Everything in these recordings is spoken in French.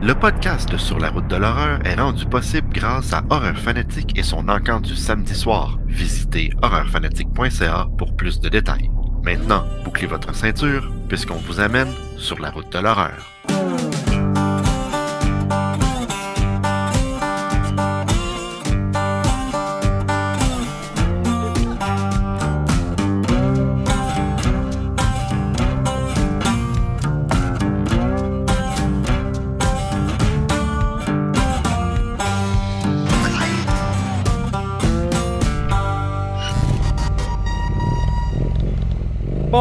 Le podcast Sur la route de l'horreur est rendu possible grâce à Horreur Fanatique et son encamp du samedi soir. Visitez horreurfanatique.ca pour plus de détails. Maintenant, bouclez votre ceinture puisqu'on vous amène sur la route de l'horreur.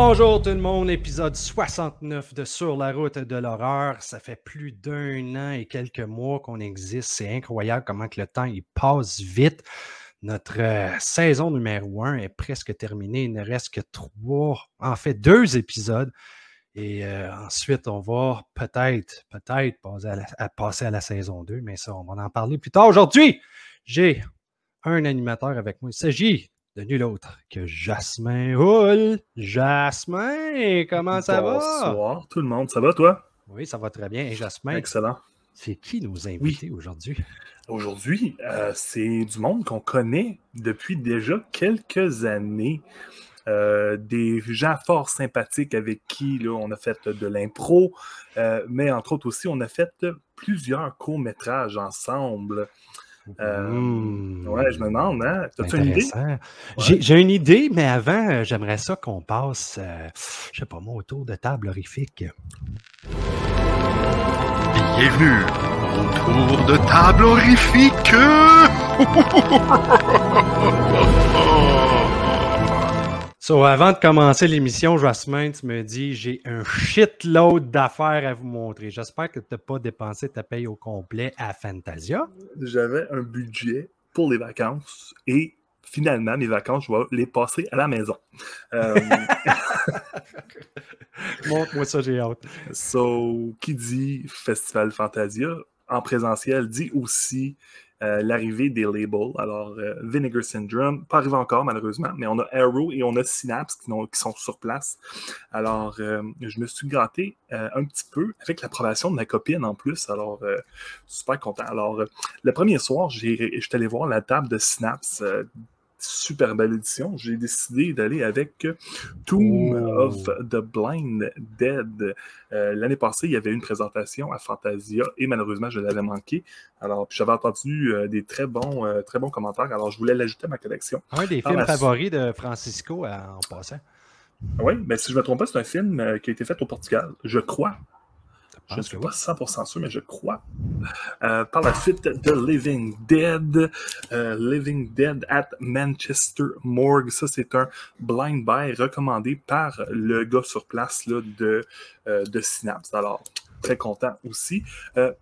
Bonjour tout le monde, épisode 69 de Sur la route de l'horreur. Ça fait plus d'un an et quelques mois qu'on existe. C'est incroyable comment que le temps il passe vite. Notre euh, saison numéro 1 est presque terminée. Il ne reste que trois, en fait deux épisodes. Et euh, ensuite, on va peut-être, peut-être passer à, la, passer à la saison 2, mais ça, on va en parler plus tard. Aujourd'hui, j'ai un animateur avec moi. Il s'agit de nul autre que Jasmin Hull. Jasmin, comment ça va? Bonsoir tout le monde, ça va toi? Oui, ça va très bien. Et Jasmin, Excellent. c'est qui nous invités aujourd'hui? Aujourd'hui, euh, c'est du monde qu'on connaît depuis déjà quelques années. Euh, des gens fort sympathiques avec qui là, on a fait de l'impro, euh, mais entre autres aussi, on a fait plusieurs courts-métrages ensemble. Euh, Mmh. Ouais, je me demande, hein? T'as-tu une idée? J'ai une idée, mais avant, euh, j'aimerais ça qu'on passe, euh, je sais pas moi, autour de table horrifique. Bienvenue au tour de table horrifique! So, avant de commencer l'émission, Jasmin, tu me dis j'ai un shitload d'affaires à vous montrer. J'espère que tu n'as pas dépensé ta paye au complet à Fantasia. J'avais un budget pour les vacances et finalement, mes vacances, je vais les passer à la maison. Euh, Montre-moi ça, j'ai hâte. So, qui dit Festival Fantasia en présentiel dit aussi euh, l'arrivée des labels. Alors, euh, Vinegar Syndrome, pas arrivé encore malheureusement, mais on a Arrow et on a Synapse qui, sont sur place. Alors, euh, je me suis gratté un petit peu avec l'approbation de ma copine en plus. Alors, super content. Alors, le premier soir, je suis allé voir la table de Synapse. Super belle édition. J'ai décidé d'aller avec Tomb Oh. of the Blind Dead. Euh, L'année passée, il y avait une présentation à Fantasia et malheureusement, je l'avais manqué. Alors, j'avais entendu euh, des très bons, euh, très bons commentaires. Alors, je voulais l'ajouter à ma collection. Un des films favoris de Francisco en passant. Oui, mais si je ne me trompe pas, c'est un film qui a été fait au Portugal, je crois. Je ne pense suis que pas 100% sûr, mais je crois. Euh, par la suite, The Living Dead. euh, Living Dead at Manchester Morgue. Ça, c'est un blind buy recommandé par le gars sur place là, de, euh, de Synapse. Alors, très content aussi.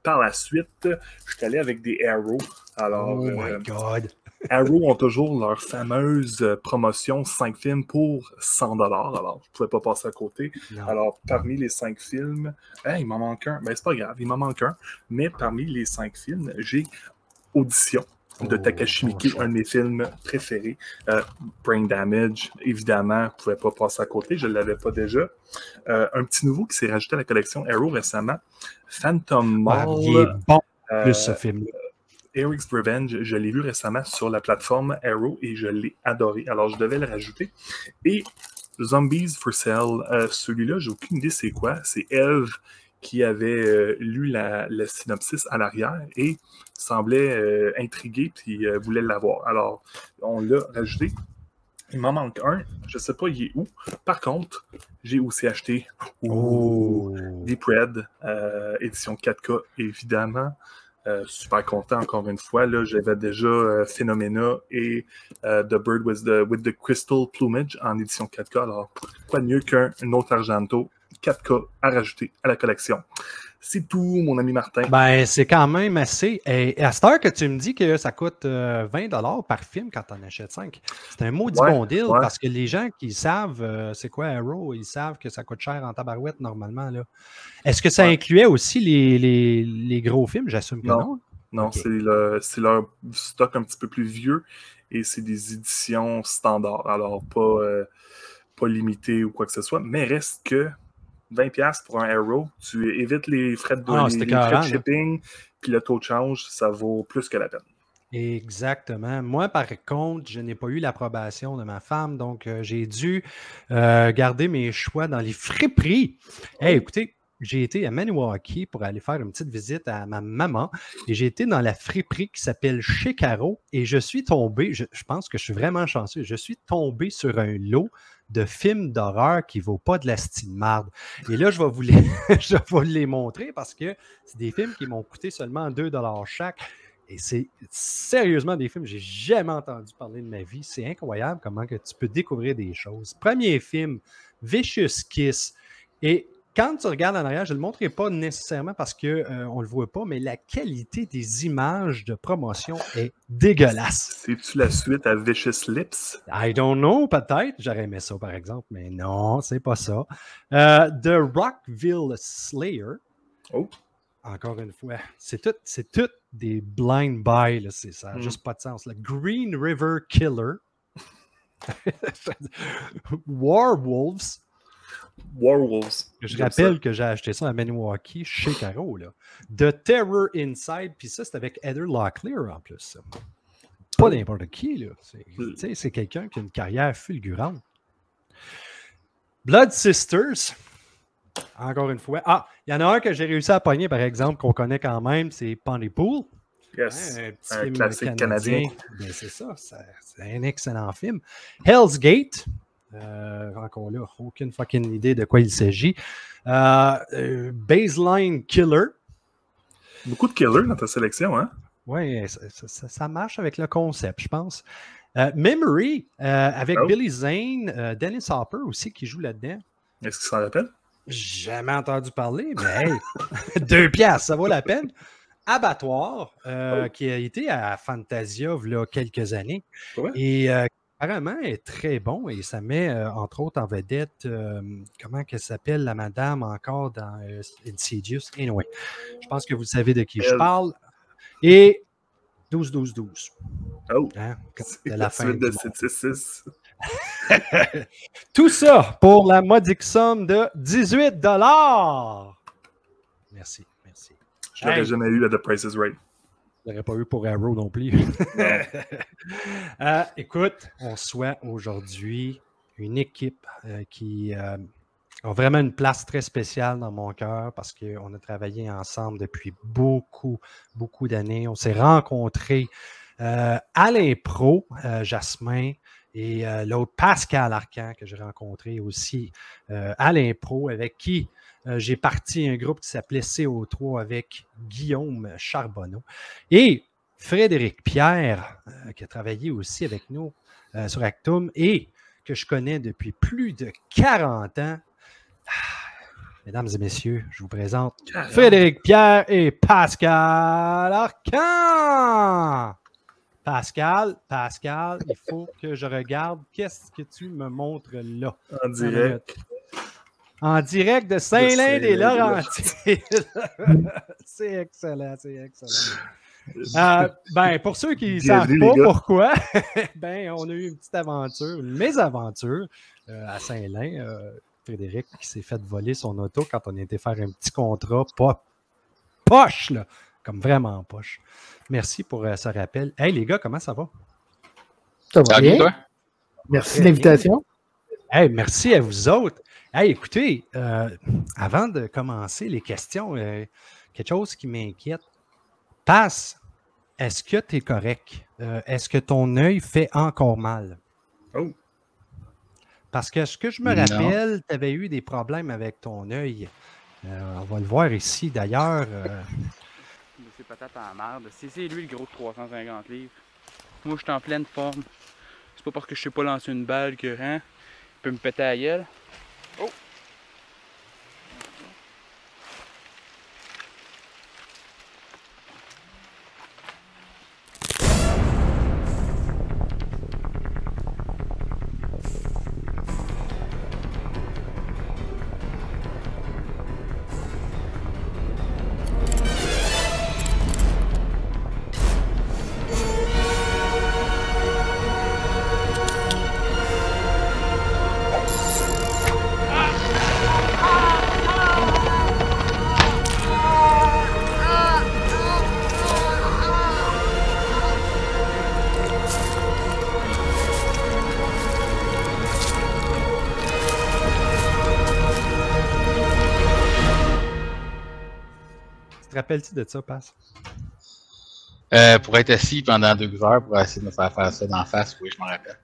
Par la suite, je suis allé avec des Arrow. Alors, oh my God. Arrow ont toujours leur fameuse euh, promotion 5 films pour 100 Alors, je ne pouvais pas passer à côté. Non. Alors, parmi les cinq films, il m'en manque un. Ben, c'est pas grave, il m'en manque un. Mais parmi les cinq films, j'ai Audition de Oh, Takashi Miike, un de mes films préférés. Euh, Brain Damage, évidemment, je ne pouvais pas passer à côté, je ne l'avais pas déjà. Euh, un petit nouveau qui s'est rajouté à la collection Arrow récemment, Phantom Ah, Mall. il est bon, euh, plus ce film. Eric's Revenge, je l'ai vu récemment sur la plateforme Arrow et je l'ai adoré. Alors, je devais le rajouter. Et Zombies for Sale, euh, celui-là, j'ai aucune idée c'est quoi. C'est Eve qui avait euh, lu la, le synopsis à l'arrière et semblait euh, intrigué puis euh, voulait l'avoir. Alors, on l'a rajouté. Il m'en manque un. Je ne sais pas il est où. Par contre, j'ai aussi acheté Oh. Deep Red, édition 4K, évidemment. Euh, super content, encore une fois. Là, j'avais déjà euh, Phenomena et euh, The Bird with the, with the Crystal Plumage en édition 4K. Alors, quoi de mieux qu'un autre Argento? 4K à rajouter à la collection. C'est tout, mon ami Martin. Ben, c'est quand même assez. Et à cette heure que tu me dis que ça coûte euh, 20 par film quand tu en achètes 5, c'est un maudit Ouais, bon deal ouais. parce que les gens qui savent euh, c'est quoi Arrow, ils savent que ça coûte cher en tabarouette normalement. là. Est-ce que ça Ouais. incluait aussi les, les- les gros films? J'assume que Non. non. C'est le- c'est leur stock un petit peu plus vieux et c'est des éditions standards. Alors, pas, euh, pas limité ou quoi que ce soit. Mais reste que 20$ pour un Arrow. Tu évites les frais de, Ah, les- frais de shipping, puis le taux de change, ça vaut plus que la peine. Exactement. Moi, par contre, je n'ai pas eu l'approbation de ma femme, donc euh, j'ai dû euh, garder mes choix dans les friperies. Hey, écoutez, j'ai été à Maniwaki pour aller faire une petite visite à ma maman et j'ai été dans la friperie qui s'appelle Chez Caro et je suis tombé, je, je pense que je suis vraiment chanceux, je suis tombé sur un lot de films d'horreur qui ne vaut pas de la style marde. Et là, je vais vous les, je vais les montrer parce que c'est des films qui m'ont coûté seulement 2 chaque. Et c'est sérieusement des films que j'ai jamais entendu parler de ma vie. C'est incroyable comment que tu peux découvrir des choses. Premier film, Vicious Kiss. Et quand tu regardes en arrière, je ne le montrerai pas nécessairement parce qu'on ne le voit pas, mais la qualité des images de promotion est dégueulasse. C'est-tu la suite à Vicious Lips? I don't know, peut-être. J'aurais aimé ça, par exemple, mais non, c'est pas ça. Euh, The Rockville Slayer. Oh. Encore une fois, c'est tout, c'est tout des blind buy, c'est ça, n'a Mm. juste pas de sens. Green River Killer. Warwolves. Warwolves. Je rappelle que j'ai acheté ça à Maniwaki chez Caro. Là. The Terror Inside, puis ça, c'est avec Heather Locklear en plus. Pas n'importe qui, là. C'est, sais, c'est quelqu'un qui a une carrière fulgurante. Blood Sisters. Encore une fois. Ah, il y en a un que j'ai réussi à pogner, par exemple, qu'on connaît quand même, c'est Pontypool. ça. Yes. Hein, un petit un film classique canadien. canadien. Ben, c'est ça, ça- c'est un excellent film. Hell's Gate. Euh, encore là, aucune fucking idée de quoi il s'agit. Euh, euh, Baseline Killer. Beaucoup de killers dans ta sélection, hein? Oui, ça, ça- ça- ça marche avec le concept, je pense. Euh, Memory, avec Oh. Billy Zane, Dennis Hopper aussi qui joue là-dedans. Est-ce qu'il s'en rappelle? Jamais entendu parler, mais hey, deux piastres, ça vaut la peine. Abattoir, Oh. qui a été à Fantasia il y a quelques années. Ouais. Et euh, apparemment est très bon et ça met euh, entre autres en vedette, euh, comment qu'elle s'appelle la madame encore dans euh, Insidious? Anyway, je pense que vous savez de qui je parle. Et 12-12-12. Oh, hein, c'est de la, la fin suite du de monde. 766. Tout ça pour la modique somme de 18 Merci, merci. Je l'aurais Hey. jamais eu à The Price is Right. Je l'aurais pas eu pour Arrow non plus. Euh, écoute, on souhaite aujourd'hui une équipe euh, qui euh, a vraiment une place très spéciale dans mon cœur parce qu'on a travaillé ensemble depuis beaucoup, beaucoup d'années. On s'est rencontrés à l'impro, Jasmin, et l'autre Pascal Arcan que j'ai rencontré aussi à l'impro, avec qui euh, j'ai parti un groupe qui s'appelait CO3 avec Guillaume Charbonneau. Et Frédéric Pierre, euh, qui a travaillé aussi avec nous euh, sur Actum et que je connais depuis plus de 40 ans. Ah, Mesdames et messieurs, je vous présente Frédéric Pierre et Pascal Arcan. Pascal, Pascal, il faut que je regarde qu'est-ce que tu me montres là. En direct. En direct de Saint-Lin des Laurentides. c'est excellent, c'est excellent. Euh, ben, pour ceux qui ne savent pas pourquoi, ben, on a eu une petite aventure, une mésaventure euh, à Saint-Lin. Euh, Frédéric qui s'est fait voler son auto quand on était faire un petit contrat, pas poche, là, comme vraiment poche. Merci pour euh, ce rappel. Hey les gars, comment ça va? Ça va bien? Merci de l'invitation. Hey, merci à vous autres. Hey, écoutez, euh, avant de commencer les questions, euh, quelque chose qui m'inquiète. Passe, est-ce que tu es correct? Euh, est-ce que ton œil fait encore mal? Oh. Parce que ce que je me rappelle, tu avais eu des problèmes avec ton œil. On va le voir ici d'ailleurs. Monsieur Patate en merde. C'est c'est lui le gros de 350 livres. Moi, je suis en pleine forme. C'est pas parce que je sais pas lancer une balle que, hein, il peut me péter à la gueule. Oh! Te rappelles-tu de ça, Passe? Euh, pour être assis pendant deux heures pour essayer de me faire faire ça d'en face, oui, je m'en rappelle.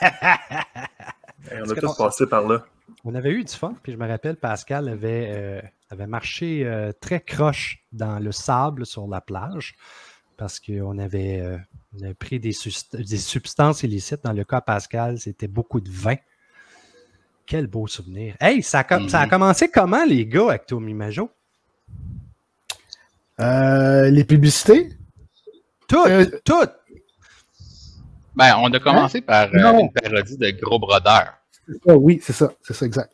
Hey, on a tous passé par là. On avait eu du fun, puis je me rappelle, Pascal avait, euh, avait marché euh, très croche dans le sable sur la plage parce qu'on avait, euh, on avait pris des, substances illicites. Dans le cas Pascal, c'était beaucoup de vin. Quel beau souvenir. Hey, ça a, com- ça a Mhm. commencé comment, les gars, avec Tommy Majo? Euh, les publicités? Tout, Euh, tout. Ben, on a commencé par euh, une parodie de Gros Brodeur, Ah oui, c'est ça, c'est ça, exact.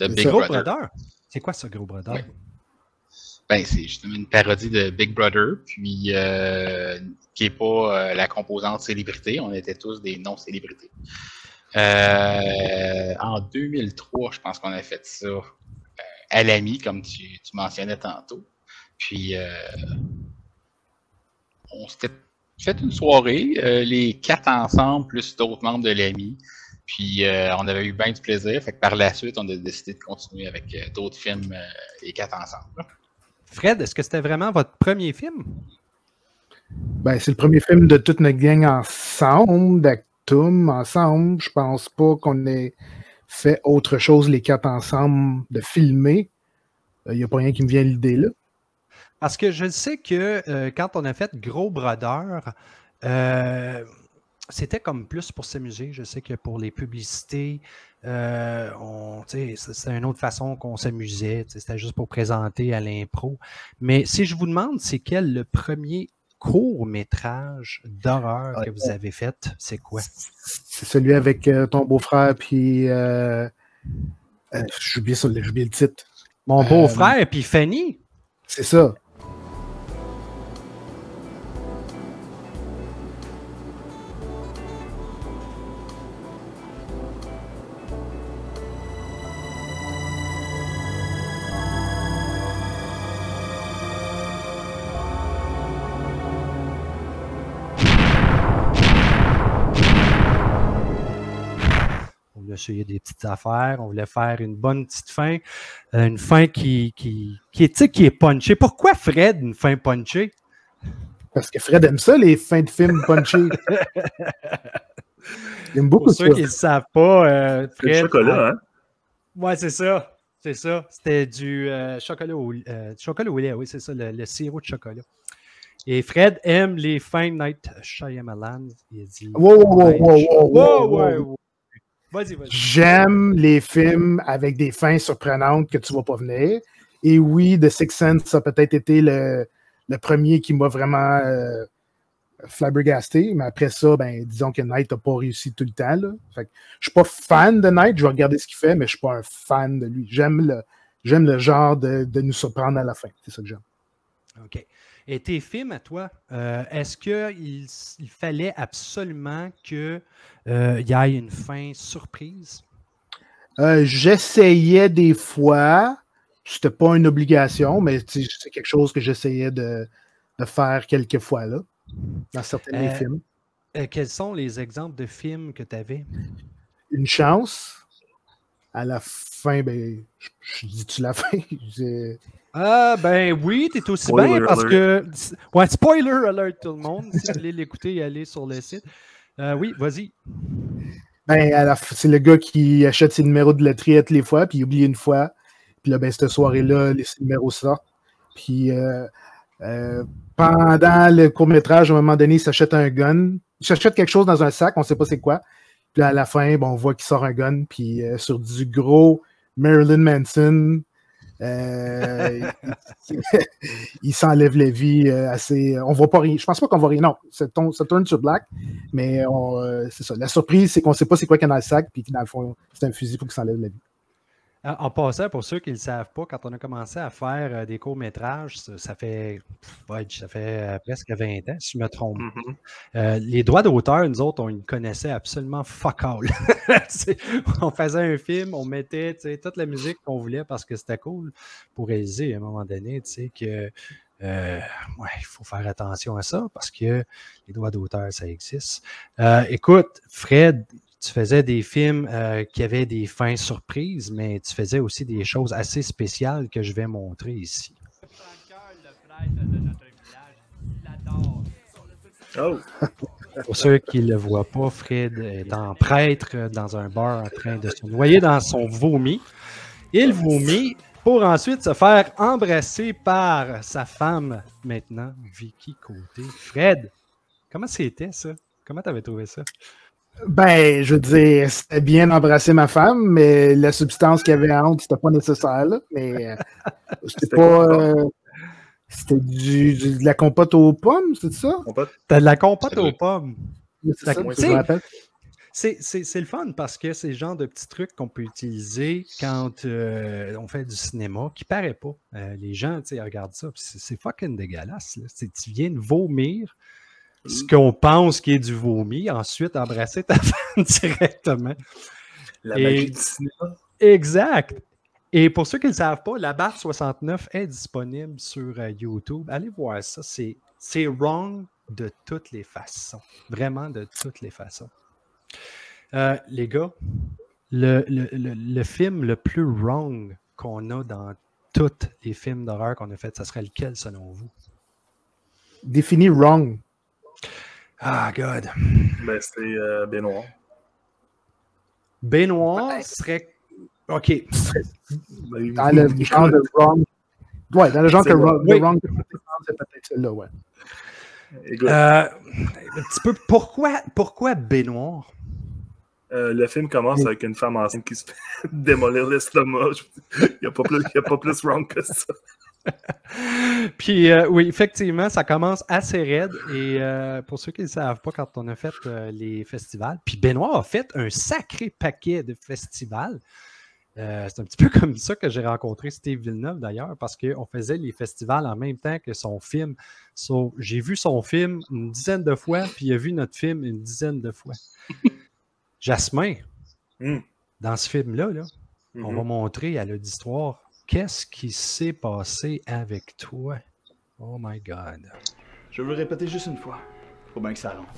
de C'est Big ça. Gros Brother. Brother? C'est quoi ça, Gros Brother? Oui. Ben, c'est justement une parodie de Big Brother, puis euh, qui n'est pas euh, la composante célébrité. On était tous des non-célébrités. Euh, en 2003, je pense qu'on a fait ça euh, à l'ami, comme tu, tu mentionnais tantôt. Puis, euh, on s'était fait une soirée, euh, les quatre ensemble, plus d'autres membres de l'ami. Puis, euh, on avait eu bien du plaisir. Fait que par la suite, on a décidé de continuer avec euh, d'autres films, euh, les quatre ensemble. Fred, est-ce que c'était vraiment votre premier film? Ben, c'est le premier film de toute notre gang ensemble, d'Actum ensemble. Je pense pas qu'on ait fait autre chose, les quatre ensemble, de filmer. Il n'y a pas rien qui me vient à l'idée là. Parce que je sais que euh, quand on a fait Gros Brodeur, euh, c'était comme plus pour s'amuser. Je sais que pour les publicités, euh, c'était une autre façon qu'on s'amusait. C'était juste pour présenter à l'impro. Mais si je vous demande, c'est quel le premier court métrage d'horreur que vous avez fait, c'est quoi? C'est celui avec euh, ton beau-frère, puis. Euh, euh, j'ai oublié le titre. Mon Euh, beau-frère, puis Fanny. C'est ça. Essayer des petites affaires. On voulait faire une bonne petite fin. euh, une fin qui, qui, qui est, tu sais, qui est punchée. Pourquoi Fred, une fin punchée? Parce que Fred aime ça, les fins de films punchés. Il aime beaucoup Pour ça. ceux qui ne le savent pas, euh, C'est Fred. chocolat, hein? Ouais, c'est ça. C'est ça. C'était du euh, chocolat, au, euh, du chocolat au lait. Oui, c'est ça, le, le sirop de chocolat. Et Fred aime les fins de Night Shyamalan. Il a dit. Wow, wow, wow, wow, wow, Wow, wow. Ouais. Vas-y, vas-y. J'aime les films avec des fins surprenantes que tu vas pas venir. Et oui, The Sixth Sense a peut-être été le, le premier qui m'a vraiment euh, flabbergasté. Mais après ça, ben, disons que Knight n'a pas réussi tout le temps. Là. Fait que je suis pas fan de Knight, je vais regarder ce qu'il fait, mais je suis pas un fan de lui. J'aime le, j'aime le genre de, de nous surprendre à la fin. C'est ça que j'aime. OK. Et tes films à toi, euh, est-ce qu'il il fallait absolument qu'il y ait une fin surprise? Euh, J'essayais des fois, c'était pas une obligation, mais c'est quelque chose que j'essayais de, de faire quelques fois là, dans certains de mes Euh, films. Euh, quels sont les exemples de films que tu avais? Une chance. À la fin, ben, je, je dis-tu la fin? Ah, ben oui, t'es aussi Spoiler bien parce alert. que. Ouais, spoiler alert tout le monde. Si vous voulez l'écouter, allez sur le site. Euh, oui, vas-y. Ben, c'est le gars qui achète ses numéros de loterie toutes les fois, puis il oublie une fois. Puis là, ben, cette soirée-là, les numéros sortent. Puis euh, euh, pendant le court-métrage, à un moment donné, il s'achète un gun. Il s'achète quelque chose dans un sac, on ne sait pas c'est quoi. Puis là, à la fin, bon, on voit qu'il sort un gun, puis euh, sur du gros Marilyn Manson, euh, il, s'enlève la vie euh, assez. On voit pas rien. Je pense pas qu'on voit rien. Non, ça tourne, sur Black, mais euh, c'est ça. La surprise, c'est qu'on sait pas c'est quoi qu'il y a dans le sac, puis dans le fond, c'est un fusil pour qu'il s'enlève la vie. En passant, pour ceux qui ne le savent pas, quand on a commencé à faire euh, des courts-métrages, ça, ça fait, ça fait euh, presque 20 ans, si je me trompe. Mhm. Euh, les droits d'auteur, nous autres, on ne connaissait absolument fuck all. On faisait un film, on mettait toute la musique qu'on voulait parce que c'était cool pour réaliser à un moment donné, que euh, ouais, il faut faire attention à ça parce que les droits d'auteur, ça existe. Euh, écoute, Fred, tu faisais des films euh, qui avaient des fins surprises, mais tu faisais aussi des choses assez spéciales que je vais montrer ici. Oh! Pour ceux qui ne le voient pas, Fred est en prêtre dans un bar en train de se noyer dans son vomi. Il vomit pour ensuite se faire embrasser par sa femme maintenant, Vicky Côté. Fred, comment c'était ça? Comment t'avais trouvé ça? Ben, je veux dire, c'était bien d'embrasser ma femme, mais la substance qu'il y avait entre, c'était pas nécessaire, là. Mais euh, c'était pas. euh, c'était du, du- de la compote aux pommes, c'est ça? T'as de la compote aux pommes. C'est ça. C'est, le fun parce que c'est le genre de petits trucs qu'on peut utiliser quand euh, on fait du cinéma qui paraît pas. Euh, les gens, tu sais, regardent ça, c'est, fucking dégueulasse. là. Tu viens de vomir ce qu'on pense qui est du vomi, ensuite embrasser ta femme directement. La Et- magie du cinéma. Exact. Et pour ceux qui ne le savent pas, la barre 69 est disponible sur euh, YouTube. Allez voir ça. C'est, c'est wrong de toutes les façons. Vraiment de toutes les façons. Euh, les gars, le, le- le- le film le plus wrong qu'on a dans tous les films d'horreur qu'on a fait, ça serait lequel selon vous? Défini wrong. Ah, God. Ben, c'était euh, Benoît. Benoît serait. OK. Ben, Dans le genre de wrong. Ouais, dans le genre C'est que wrong, de Oui. wrong, c'est peut-être celle-là, ouais. Euh, un petit peu. Pourquoi, pourquoi Benoît? euh, le film commence avec une femme enceinte qui se fait démolir l'estomac. Il n'y a, pas plus- il y a pas plus wrong que ça. Puis euh, oui, effectivement, ça commence assez raide. Et euh, pour ceux qui ne savent pas, quand on a fait euh, les festivals, puis Benoît a fait un sacré paquet de festivals. C'est un petit peu comme ça que j'ai rencontré Steve Villeneuve d'ailleurs, parce qu'on faisait les festivals en même temps que son film. So, j'ai vu son film une dizaine de fois, puis il a vu notre film une dizaine de fois. Jasmin, Hmm. dans ce film-là, là, on va montrer à l'auditoire qu'est-ce qui s'est passé avec toi? Oh my God. Je veux le répéter juste une fois. Faut bien que ça rentre.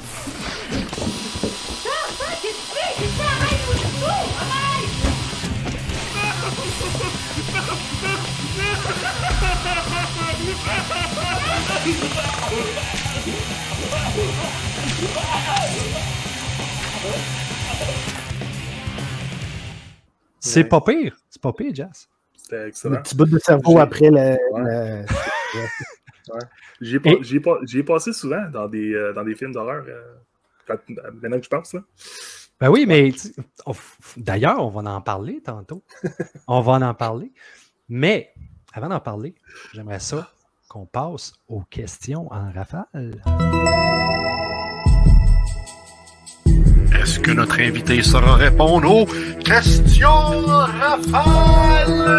C'est pas pire. C'est pas pire, Jazz. C'était Le excellent. petit bout de cerveau après le. Ouais. le- J'y ai, pas- Et- j'y ai, pas- j'y ai passé souvent dans des, euh, dans des films d'horreur. euh, maintenant que je pense, là. Ben oui, mais d'ailleurs, on va en parler tantôt. on va en parler. Mais avant d'en parler, j'aimerais ça qu'on passe aux questions en rafale. Est-ce que notre invité saura répondre aux questions rafales?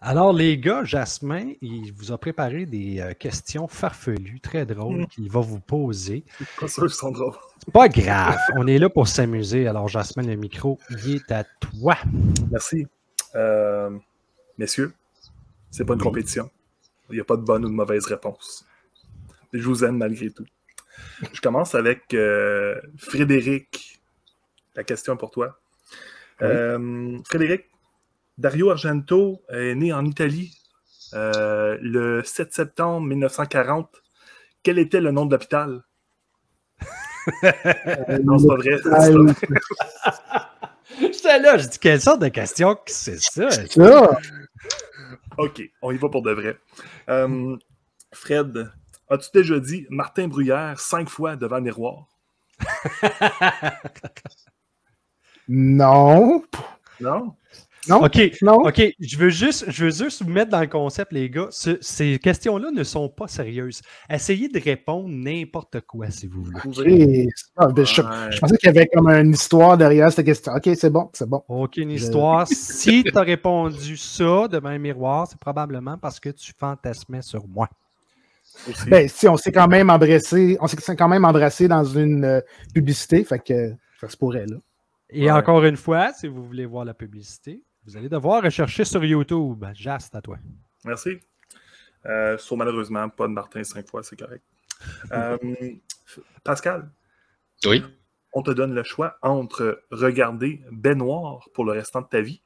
Alors, les gars, Jasmin, il vous a préparé des euh, questions farfelues, très drôles, qu'il va vous poser. Pas sûr qu'ils sont drôles. C'est pas grave, on est là pour s'amuser. Alors, Jasmin, le micro, il est à toi. Merci. Euh, messieurs, c'est pas une compétition. Il n'y a pas de bonne ou de mauvaise réponse. Je vous aime malgré tout. Je commence avec euh, Frédéric. La question est pour toi. Euh, Frédéric, Dario Argento est né en Italie euh, le 7 septembre 1940. Quel était le nom de l'hôpital? Non, c'est pas vrai. c'est. J'étais là, je dis quelle sorte de question que c'est ça? Ça, OK, on y va pour de vrai. Euh, Fred, as-tu déjà dit Martin Bruyère cinq fois devant le miroir? non. Non? Non? OK, Non? OK, je veux juste, je veux juste vous mettre dans le concept, les gars. Ce- ces questions-là ne sont pas sérieuses. Essayez de répondre n'importe quoi, si vous voulez. Ah, ben, je, pensais qu'il y avait comme une histoire derrière cette question. Ok, c'est bon, c'est bon. Aucune Je- histoire. si tu as répondu ça devant un miroir, c'est probablement parce que tu fantasmais sur moi. Ben, si on s'est quand même embrassé, on s'est quand même embrassé dans une euh, publicité, fait que ça se pourrait là. Et Ouais. encore une fois, si vous voulez voir la publicité, vous allez devoir rechercher sur YouTube. Jas, c'est à toi. Merci. Euh, sauf malheureusement, pas de Martin cinq fois, c'est correct. Euh, Pascal, Oui. on te donne le choix entre regarder Baignoire pour le restant de ta vie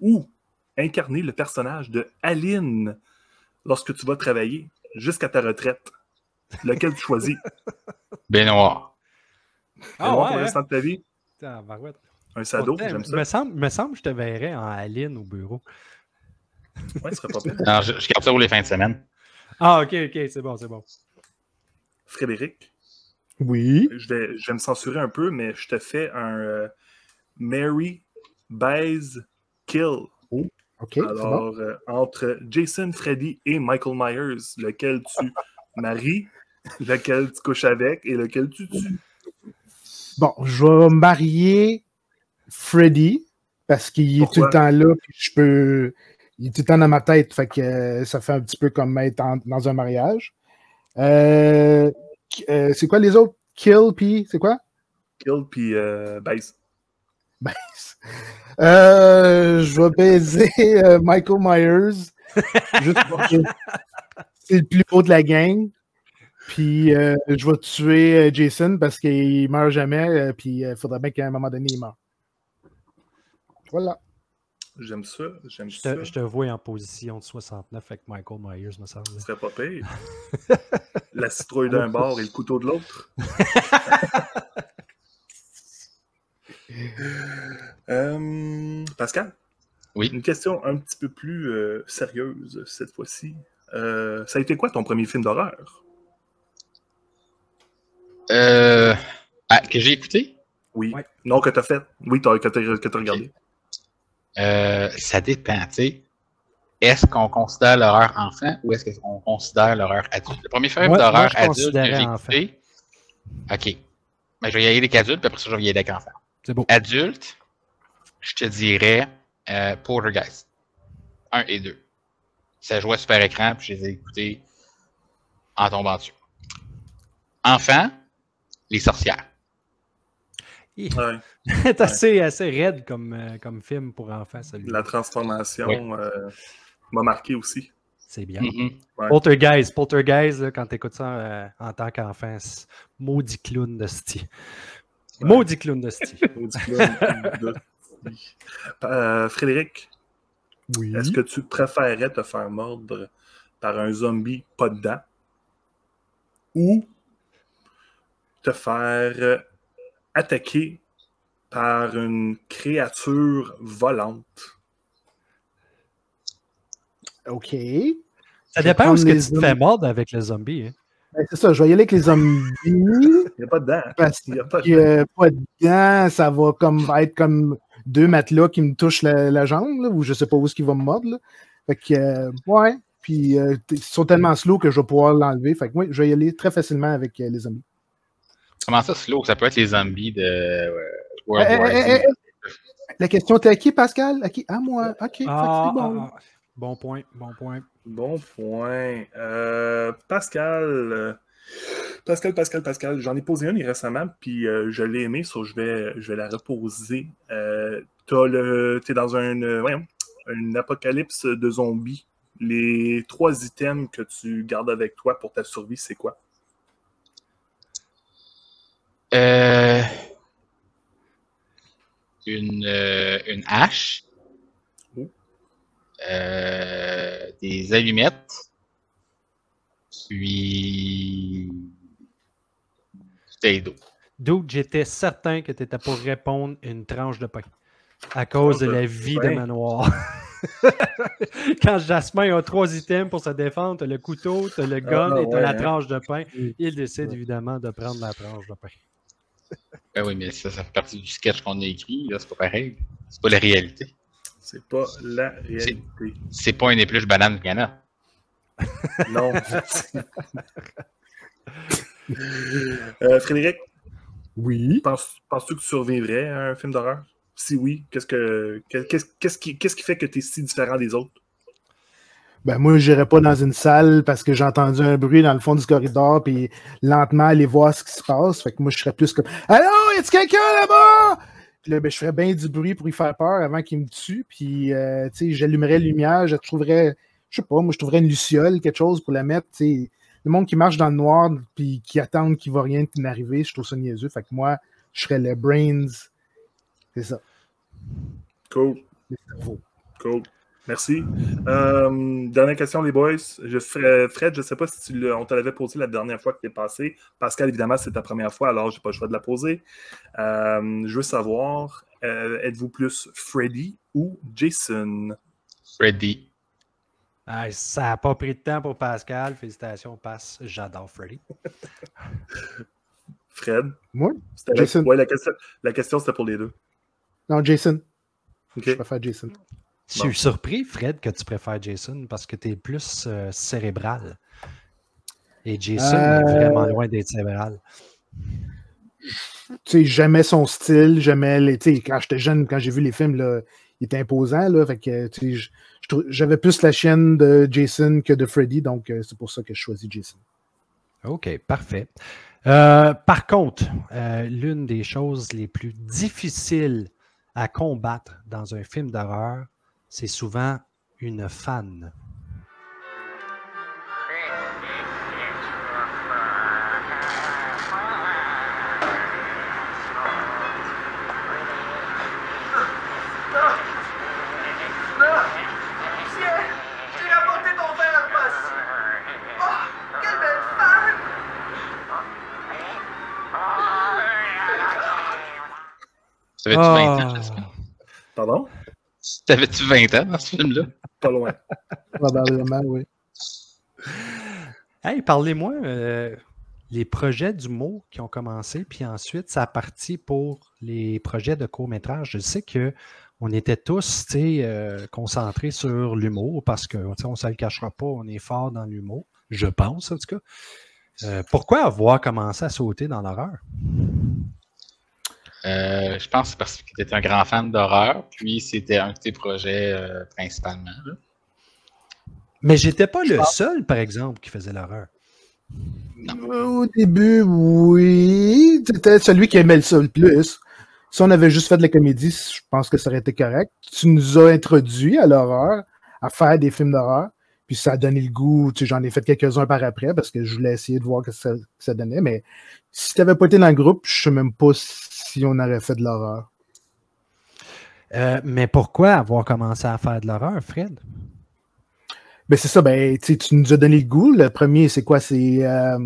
ou incarner le personnage de Aline lorsque tu vas travailler jusqu'à ta retraite. Lequel tu choisis? Baignoire. Ah Baignoire ouais, pour le hein? restant de ta vie? Tabarouette. Un sado, j'aime ça. Me semble, me semble que je te verrais en Aline au bureau. Ouais, ce serait pas pire. Non, je, je garde ça pour les fins de semaine. Ah, ok, ok, c'est bon, c'est bon. Frédéric, Oui? je vais, je vais me censurer un peu, mais je te fais un euh, Mary Baise Kill. OK, c'est bon. Alors, euh, entre Jason, Freddy et Michael Myers, lequel tu maries, lequel tu couches avec et lequel tu tues. Bon, je vais marier Freddy parce qu'il est tout le temps là, puis je peux. Il est tout le temps dans ma tête, fait que euh, ça fait un petit peu comme être en- dans un mariage. Euh, euh, c'est quoi les autres? Kill, puis c'est quoi? Kill puis euh, baise. Je vais baiser Michael Myers. juste parce que c'est le plus haut de la gang. Puis je vais tuer Jason parce qu'il meurt jamais. puis il faudrait bien qu'à un moment donné, il meure. Voilà. J'aime ça, j'aime Je ça. te, je te vois en position de 69 avec Michael Myers, me semble. Ce serait pas pire. La citrouille d'un bord et le couteau de l'autre. Euh, Pascal, Oui. une question un petit peu plus euh, sérieuse cette fois-ci. Euh, ça a été quoi ton premier film d'horreur? Euh, ah, que j'ai écouté? Oui. Ouais. Non, que t'as fait. Oui, que t'as que t'as regardé. Euh, ça dépend, tu sais. Est-ce qu'on considère l'horreur enfant ou est-ce qu'on considère l'horreur adulte? Le premier film d'horreur adulte que j'ai écouté. OK. Ben, je vais y aller avec adulte, puis après ça, je vais y aller avec enfant. C'est beau. Adulte, je te dirais euh, Poltergeist. 1 et 2. Ça jouait super écran, puis je les ai écoutés en tombant dessus. Enfant, Les sorcières. Ouais. C'est assez, assez raide comme, euh, comme film pour enfants, celui La transformation euh, m'a marqué aussi. C'est bien. Mhm. Ouais. Poltergeist, Poltergeist, là, quand tu écoutes ça euh, en tant qu'enfant, maudit clown de. Ouais. Maudit clown de sti. Maudit clown de- Euh, Frédéric, Oui. est-ce que tu préférerais te faire mordre par un zombie pas dedans ou te faire attaquer par une créature volante? OK. Ça dépend où est-ce que les tu te fais zombies. mordre avec le zombie. hein. Ben, c'est ça, je vais y aller avec les zombies. Il n'y a pas dedans. Parce Il n'y a pas que euh, pas dedans, ça va comme être comme deux matelas qui me touchent la, la jambe, là, ou je sais pas où est-ce qu'il va me mordre. là. Fait que, euh, ouais. Puis, euh, ils sont tellement slow que je vais pouvoir l'enlever. Fait que, oui, je vais y aller très facilement avec euh, les zombies. Comment ça, slow? Ça peut être les zombies de euh, World Eh, War eh, eh, Z. La question était à qui, Pascal? À qui? À moi. OK. fait que Ah, c'est bon. ah, ah. Bon point, bon point. Bon point. Euh, Pascal, euh, Pascal, Pascal, Pascal, j'en ai posé une récemment, puis euh, je l'ai aimé, so je vais, je vais la reposer. Euh, t'es dans euh, un apocalypse de zombies. Les trois items que tu gardes avec toi pour ta survie, c'est quoi? Euh, une, euh, une hache. Euh, des allumettes. Puis. Bouteille d'eau. D'où j'étais certain que tu étais pour répondre une tranche de pain. À cause de la vie de manoir. Quand Jasmin a trois items pour se défendre, t'as le couteau, t'as le gun Ah, et t'as ouais, la hein. tranche de pain, il décide évidemment de prendre la tranche de pain. Ben oui, mais ça, ça fait partie du sketch qu'on a écrit. Là, c'est pas pareil. C'est pas la réalité. C'est pas la réalité. C'est pas une épluche banane qu'il y en a. Non. Euh, Frédéric, Oui? penses- penses-tu que tu survivrais à un film d'horreur? Si oui, qu'est-ce que qu'est-ce qu'est-ce qui, qu'est-ce qui fait que tu es si différent des autres? Ben, moi, je n'irai pas dans une salle parce que j'ai entendu un bruit dans le fond du corridor, puis lentement aller voir ce qui se passe. Fait que moi, je serais plus comme Allô, y a-tu quelqu'un là-bas? Puis là, ben, je ferais bien du bruit pour y faire peur avant qu'il me tue. Puis, euh, tu sais, j'allumerais la lumière, je trouverais, je sais pas, moi, je trouverais une luciole, quelque chose pour la mettre, le monde qui marche dans le noir puis qui attendent qu'il va rien n'arriver, je trouve ça niaiseux. Fait que moi, je serais le brains. C'est ça. Cool. Cool. Merci. Euh, dernière question, les boys. Je, Fred, je ne sais pas si tu on te l'avait posé la dernière fois que tu es passé. Pascal, évidemment, c'est ta première fois, alors je n'ai pas le choix de la poser. Euh, je veux savoir, euh, êtes-vous plus Freddy ou Jason? Freddy. Ah, ça n'a pas pris de temps pour Pascal. Félicitations, passe. J'adore Freddy. Fred? Moi? Jason. Ouais, la question, la question c'était pour les deux. Non, Jason. Ok. Je préfère Jason. Je suis surpris, Fred, que tu préfères Jason parce que tu es plus euh, cérébral. Et Jason Euh, est vraiment loin d'être cérébral. Tu sais, j'aimais son style, j'aimais les. Tu sais, quand j'étais jeune, quand j'ai vu les films, là, il était imposant, là. Fait que, j'avais plus la chienne de Jason que de Freddy, donc euh, c'est pour ça que je choisis Jason. OK, parfait. Euh, par contre, euh, l'une des choses les plus difficiles à combattre dans un film d'horreur, c'est souvent une fan. Verre à passe. Oh, quelle belle femme! T'avais-tu 20 ans, Ah. Jessica? Pardon? T'avais-tu 20 ans dans ce film-là? Pas loin. Probablement, oui. Hey, parlez-moi euh, les projets du mot qui ont commencé, puis ensuite, ça a parti pour les projets de court-métrage. Je sais que on était tous tu sais, euh, concentrés sur l'humour parce que tu sais, on ne se le cachera pas, on est fort dans l'humour, je pense en tout cas. Euh, pourquoi avoir commencé à sauter dans l'horreur? Euh, je pense que c'est parce que tu étais un grand fan d'horreur, puis c'était un de tes projets euh, principalement. là. Mais j'étais pas le seul, par exemple, qui faisait l'horreur. Au début, oui. C'était celui qui aimait ça le plus. Si on avait juste fait de la comédie, je pense que ça aurait été correct. Tu nous as introduit à l'horreur, à faire des films d'horreur. Puis ça a donné le goût. Tu sais, j'en ai fait quelques-uns par après parce que je voulais essayer de voir ce que ça, que ça donnait. Mais si tu n'avais pas été dans le groupe, je sais même pas si on aurait fait de l'horreur. Euh, mais pourquoi avoir commencé à faire de l'horreur, Fred? Ben c'est ça, ben tu nous as donné le goût. Le premier, c'est quoi? C'est euh,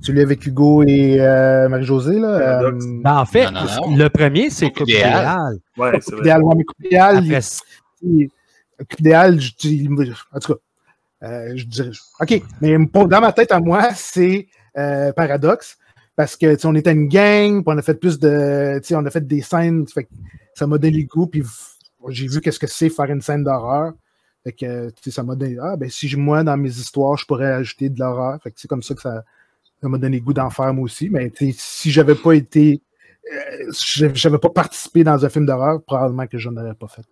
celui avec Hugo et euh, Marie-Josée, là. Euh, Ben, en fait, Non, non, non. le premier, c'est Coupe idéale. Ouais, c'est Coupe vrai. idéal, ouais, mais coupe idéal, idéal, en tout cas, euh, je dirais, OK, mais dans ma tête à moi, c'est euh, paradoxe, parce que, on était une gang, puis on a fait plus de, on a fait des scènes, ça m'a donné le goût, puis j'ai vu qu'est-ce que c'est faire une scène d'horreur, fait que, ça m'a donné, ah, ben, si moi, dans mes histoires, je pourrais ajouter de l'horreur, c'est comme ça que ça m'a donné le goût d'en faire moi aussi, mais, si j'avais pas été, euh, j'avais pas participé dans un film d'horreur, probablement que je n'aurais pas fait.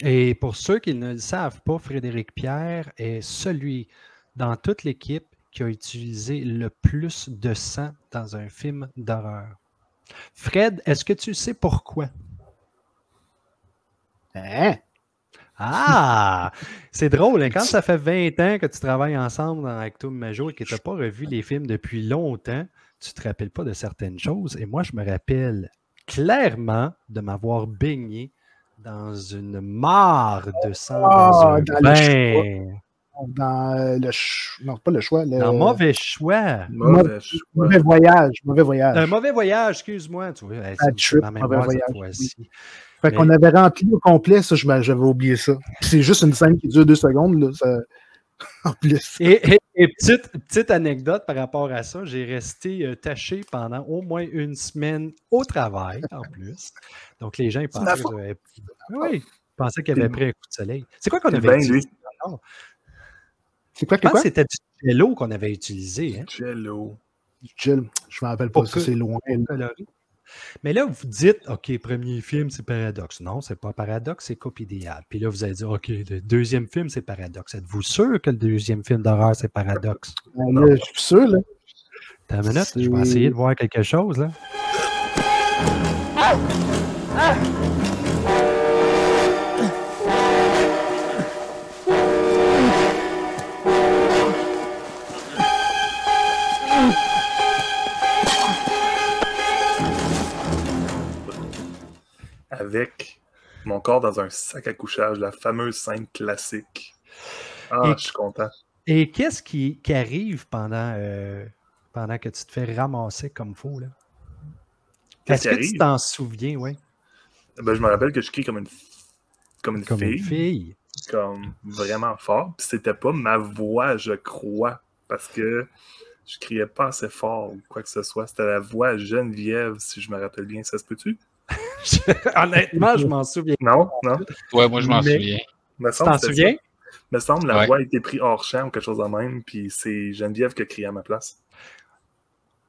Et pour ceux qui ne le savent pas, Frédéric Pierre est celui dans toute l'équipe qui a utilisé le plus de sang dans un film d'horreur. Fred, est-ce que tu sais pourquoi? Hein? Ah! C'est drôle, hein, quand ça fait 20 ans que tu travailles ensemble dans Actum Major et que tu n'as pas revu les films depuis longtemps, tu ne te rappelles pas de certaines choses. Et moi, je me rappelle clairement de m'avoir baigné dans une mare de sang dans Ah, un dans le bain. dans le ch- non pas le choix le Dans mauvais choix. Mauvais choix. mauvais voyage mauvais voyage Un mauvais voyage, excuse-moi. Tu vois, trip, mauvais voyage, fois-ci. fait mais- qu'on avait rempli au complet ça j'avais oublié ça c'est juste une scène qui dure deux secondes là, ça... en plus Et, et- et petite, petite anecdote par rapport à ça, j'ai resté euh, taché pendant au moins une semaine au travail, en plus. Donc, les gens ils pensaient Oui, qu'il avait pris un coup de soleil. C'est quoi qu'on avait encore? c'est quoi Je que pense quoi? que c'était du jello qu'on avait utilisé. Hein, Jello. Jill, je me rappelle pas que- c'est loin là. Mais là, vous dites, OK, premier film, c'est Paradoxe. Non, c'est pas Paradoxe, c'est Coupe idéale. Puis là, vous allez dire, OK, le deuxième film, c'est Paradoxe. Êtes-vous sûr que le deuxième film d'horreur, c'est Paradoxe? Ben là, je suis sûr là T'as une minute, je vais essayer de voir quelque chose, là. Mon corps dans un sac à couchage, la fameuse scène classique. Ah, Et- je suis content. Et qu'est-ce qui, qui arrive pendant, euh, pendant que tu te fais ramasser comme faux? là? Est-ce que tu t'en souviens, oui? Ben, je me rappelle que je crie comme une, comme une Comme fille. une fille. comme vraiment fort. Puis c'était pas ma voix, je crois, parce que je criais pas assez fort ou quoi que ce soit. C'était la voix Geneviève, si je me rappelle bien. Ça se peut-tu? Honnêtement, je m'en souviens. Non, non. Ouais, moi, je m'en souviens. Me Tu semble t'en souviens? Me semble la Ouais. voix a été prise hors champ ou quelque chose de même, puis c'est Geneviève qui a crié à ma place.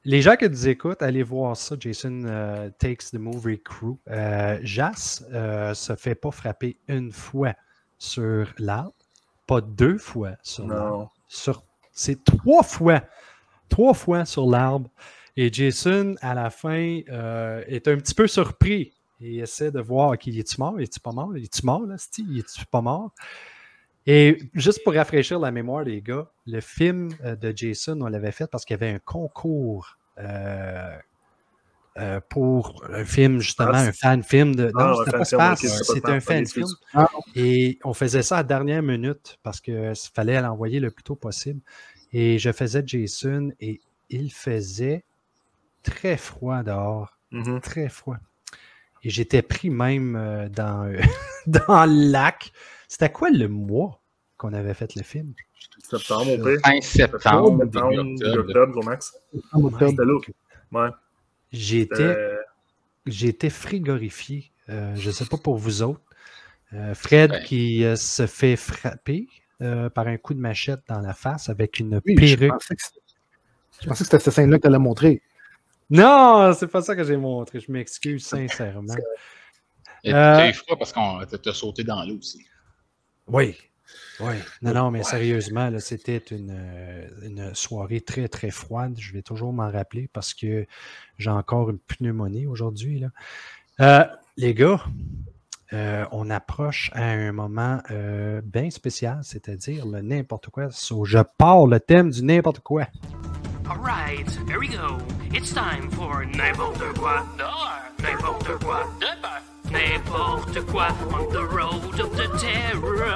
Les gens qui nous écoutent, allez voir ça. Jason euh, Takes the Movie Crew. Euh, Jas euh, se fait pas frapper une fois sur l'arbre, pas deux fois sur l'arbre. C'est trois fois, trois fois sur l'arbre. Et Jason, à la fin, euh, est un petit peu surpris. Il essaie de voir qui est-tu mort, est-tu pas mort, est-tu mort, là, Steve? est-tu pas mort? Et juste pour rafraîchir la mémoire des gars, le film euh, de Jason, on l'avait fait parce qu'il y avait un concours euh, euh, pour un film, justement, Ah, un fan film de. Ah, Non, un c'était pas ok, c'était un fan ok, film. Ah, Et on faisait ça à la dernière minute parce qu'il fallait l'envoyer le plus tôt possible. Et je faisais Jason et il faisait très froid dehors. Mhm. Très froid. Et j'étais pris même euh, dans, euh, dans le lac. C'était quoi le mois qu'on avait fait le film? Septembre, au pire. Fin septembre, Septembre, octobre. max. C'était là. Ouais. J'étais Euh, J'étais frigorifié. Euh, je ne sais pas pour vous autres. Euh, Fred Ouais. qui euh, se fait frapper euh, par un coup de machette dans la face avec une Oui, perruque. je pensais que c'était cette scène-là que tu allais montrer. Non, c'est pas ça que j'ai montré. Je m'excuse sincèrement. Et Euh, T'as eu froid parce qu'on t'a sauté dans l'eau aussi. Oui. Oui. Non, non, mais sérieusement, c'était une, euh, une soirée très, très froide. Je vais toujours m'en rappeler parce que j'ai encore une pneumonie aujourd'hui. Euh, les gars, euh, on approche à un moment euh, bien spécial, c'est-à-dire le n'importe quoi. So, je pars le thème du n'importe quoi. Alright, here we go. It's time for n'importe quoi dehors. N'importe quoi dehors. N'importe quoi on the road of the terror.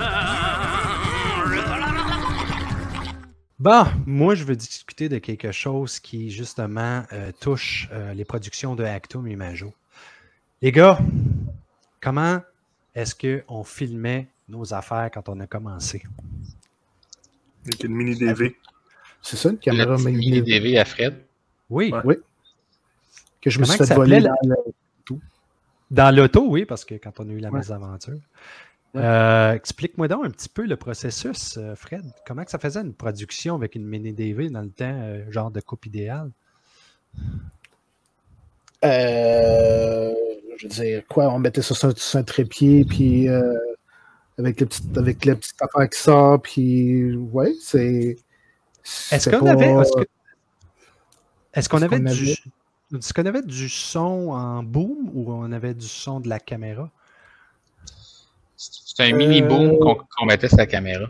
Bon, moi, je veux discuter de quelque chose qui, justement, euh, touche euh, les productions de Actum et Majo. Les gars, comment est-ce qu'on filmait nos affaires quand on a commencé? Avec une mini DV. C'est ça, une caméra mini DV à Fred. Oui, Ouais. que je me suis que fait ça voler dans le- dans l'auto, oui, parce que quand on a eu la Ouais. mésaventure. Ouais. Euh, Explique-moi donc un petit peu le processus, euh, Fred. Comment que ça faisait une production avec une mini DV dans le temps, euh, genre de coupe idéale? Euh, je veux dire, quoi, on mettait ça sur un, sur un trépied, puis euh, avec, le petit, avec la petite affaire qui sort, puis ouais, c'est. Est-ce c'était qu'on pas- avait, est-ce que- est-ce qu'on Est-ce avait, qu'on du, avait- est-ce qu'on avait du son en boom ou on avait du son de la caméra? C'est un mini boom Euh, qu'on qu'on mettait sur la caméra.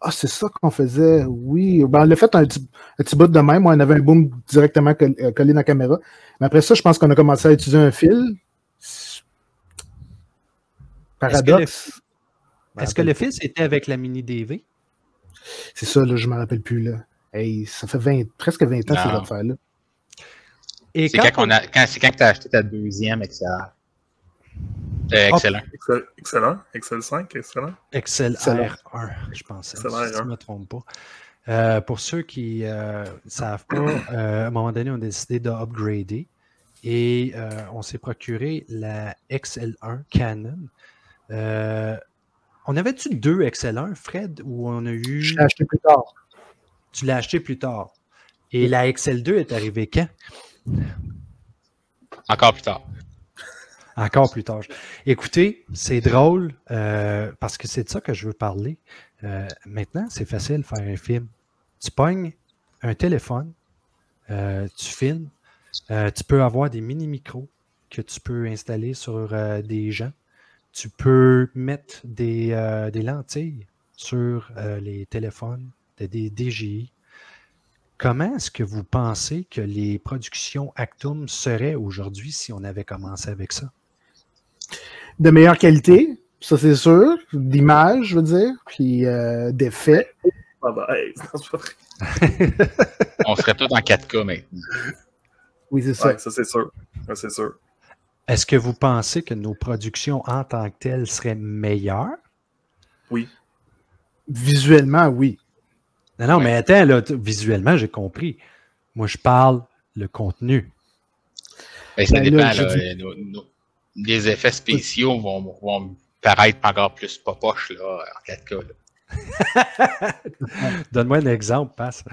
Ah, c'est ça qu'on faisait, oui. Ben, on l'a fait un petit, un petit bout de même. On avait un boom directement euh, collé dans la caméra. Mais après ça, je pense qu'on a commencé à utiliser un fil. Paradoxe. Est-ce que le fils était avec la mini DV? C'est ça, là, je ne me rappelle plus. Là. Hey, ça fait 20, presque 20 ans affaire-là. Et C'est quand, on a- quand, c'est quand tu as acheté ta deuxième XLR. Euh, excellent. Excel- Excellent. Excel 5, excellent. Excel Excellent. R1, je pense. Excel si je ne R1. me trompe pas. Euh, pour ceux qui ne savent pas, euh, à un moment donné, on a décidé d'upgrader et euh, on s'est procuré la XL1 Canon. On avait-tu deux XL1, Fred, ou on a eu. Je l'ai acheté plus tard. Tu l'as acheté plus tard. Et la XL2 est arrivée quand? Encore plus tard. Encore plus tard. Écoutez, c'est drôle euh, parce que c'est de ça que je veux parler. Euh, maintenant, c'est facile de faire un film. Tu pognes un téléphone, euh, tu filmes, euh, tu peux avoir des mini-micros que tu peux installer sur euh, des gens. Tu peux mettre des, euh, des lentilles sur euh, les téléphones, des, des DJI. Comment est-ce que vous pensez que les productions Actum seraient aujourd'hui si on avait commencé avec ça? de meilleure qualité, ça c'est sûr, d'image, je veux dire, puis euh, d'effets. Ah bah, hey. On serait tous en 4K maintenant. Oui, c'est ça. Ouais, ça c'est sûr. Ça, c'est sûr. Est-ce que vous pensez que nos productions en tant que telles seraient meilleures? Oui. Visuellement, oui. Non, non, Ouais. mais attends, là, visuellement, j'ai compris. Moi, je parle le contenu. Ben, ça Ben dépend. là, euh, nos- nos- les effets spéciaux vont, vont paraître encore plus popoche là, en 4K. là. Donne-moi un exemple, passe.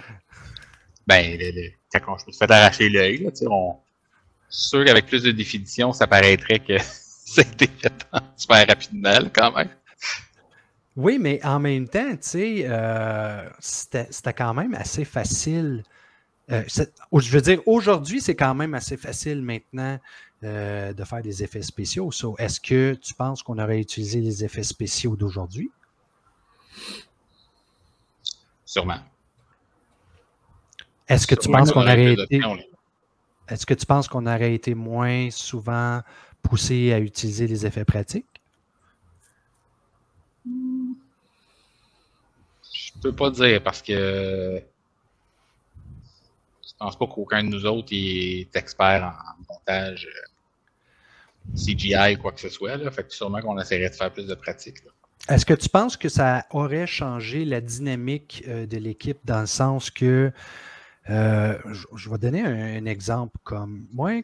Ben, le- le- quand on- je me suis fait arracher l'œil, là, tu sais, on... sûr qu'avec plus de définition, ça paraîtrait que fait super rapidement, là, quand même. Oui, mais en même temps, tu sais, euh, c'était c'était quand même assez facile. Euh, je veux dire, aujourd'hui, c'est quand même assez facile maintenant euh, de faire des effets spéciaux. So, Est-ce que tu penses qu'on aurait utilisé les effets spéciaux d'aujourd'hui? Sûrement. Est-ce que tu penses qu'on aurait été. Est-ce que tu penses qu'on aurait été moins souvent poussé à utiliser les effets pratiques? Je peux pas dire parce que je pense pas qu'aucun de nous autres est expert en montage euh, CGI ou quoi que ce soit. Là. Fait que sûrement qu'on essaierait de faire plus de pratique. Est-ce que tu penses que ça aurait changé la dynamique euh, de l'équipe dans le sens que, euh, je, vais donner un, un exemple comme moi,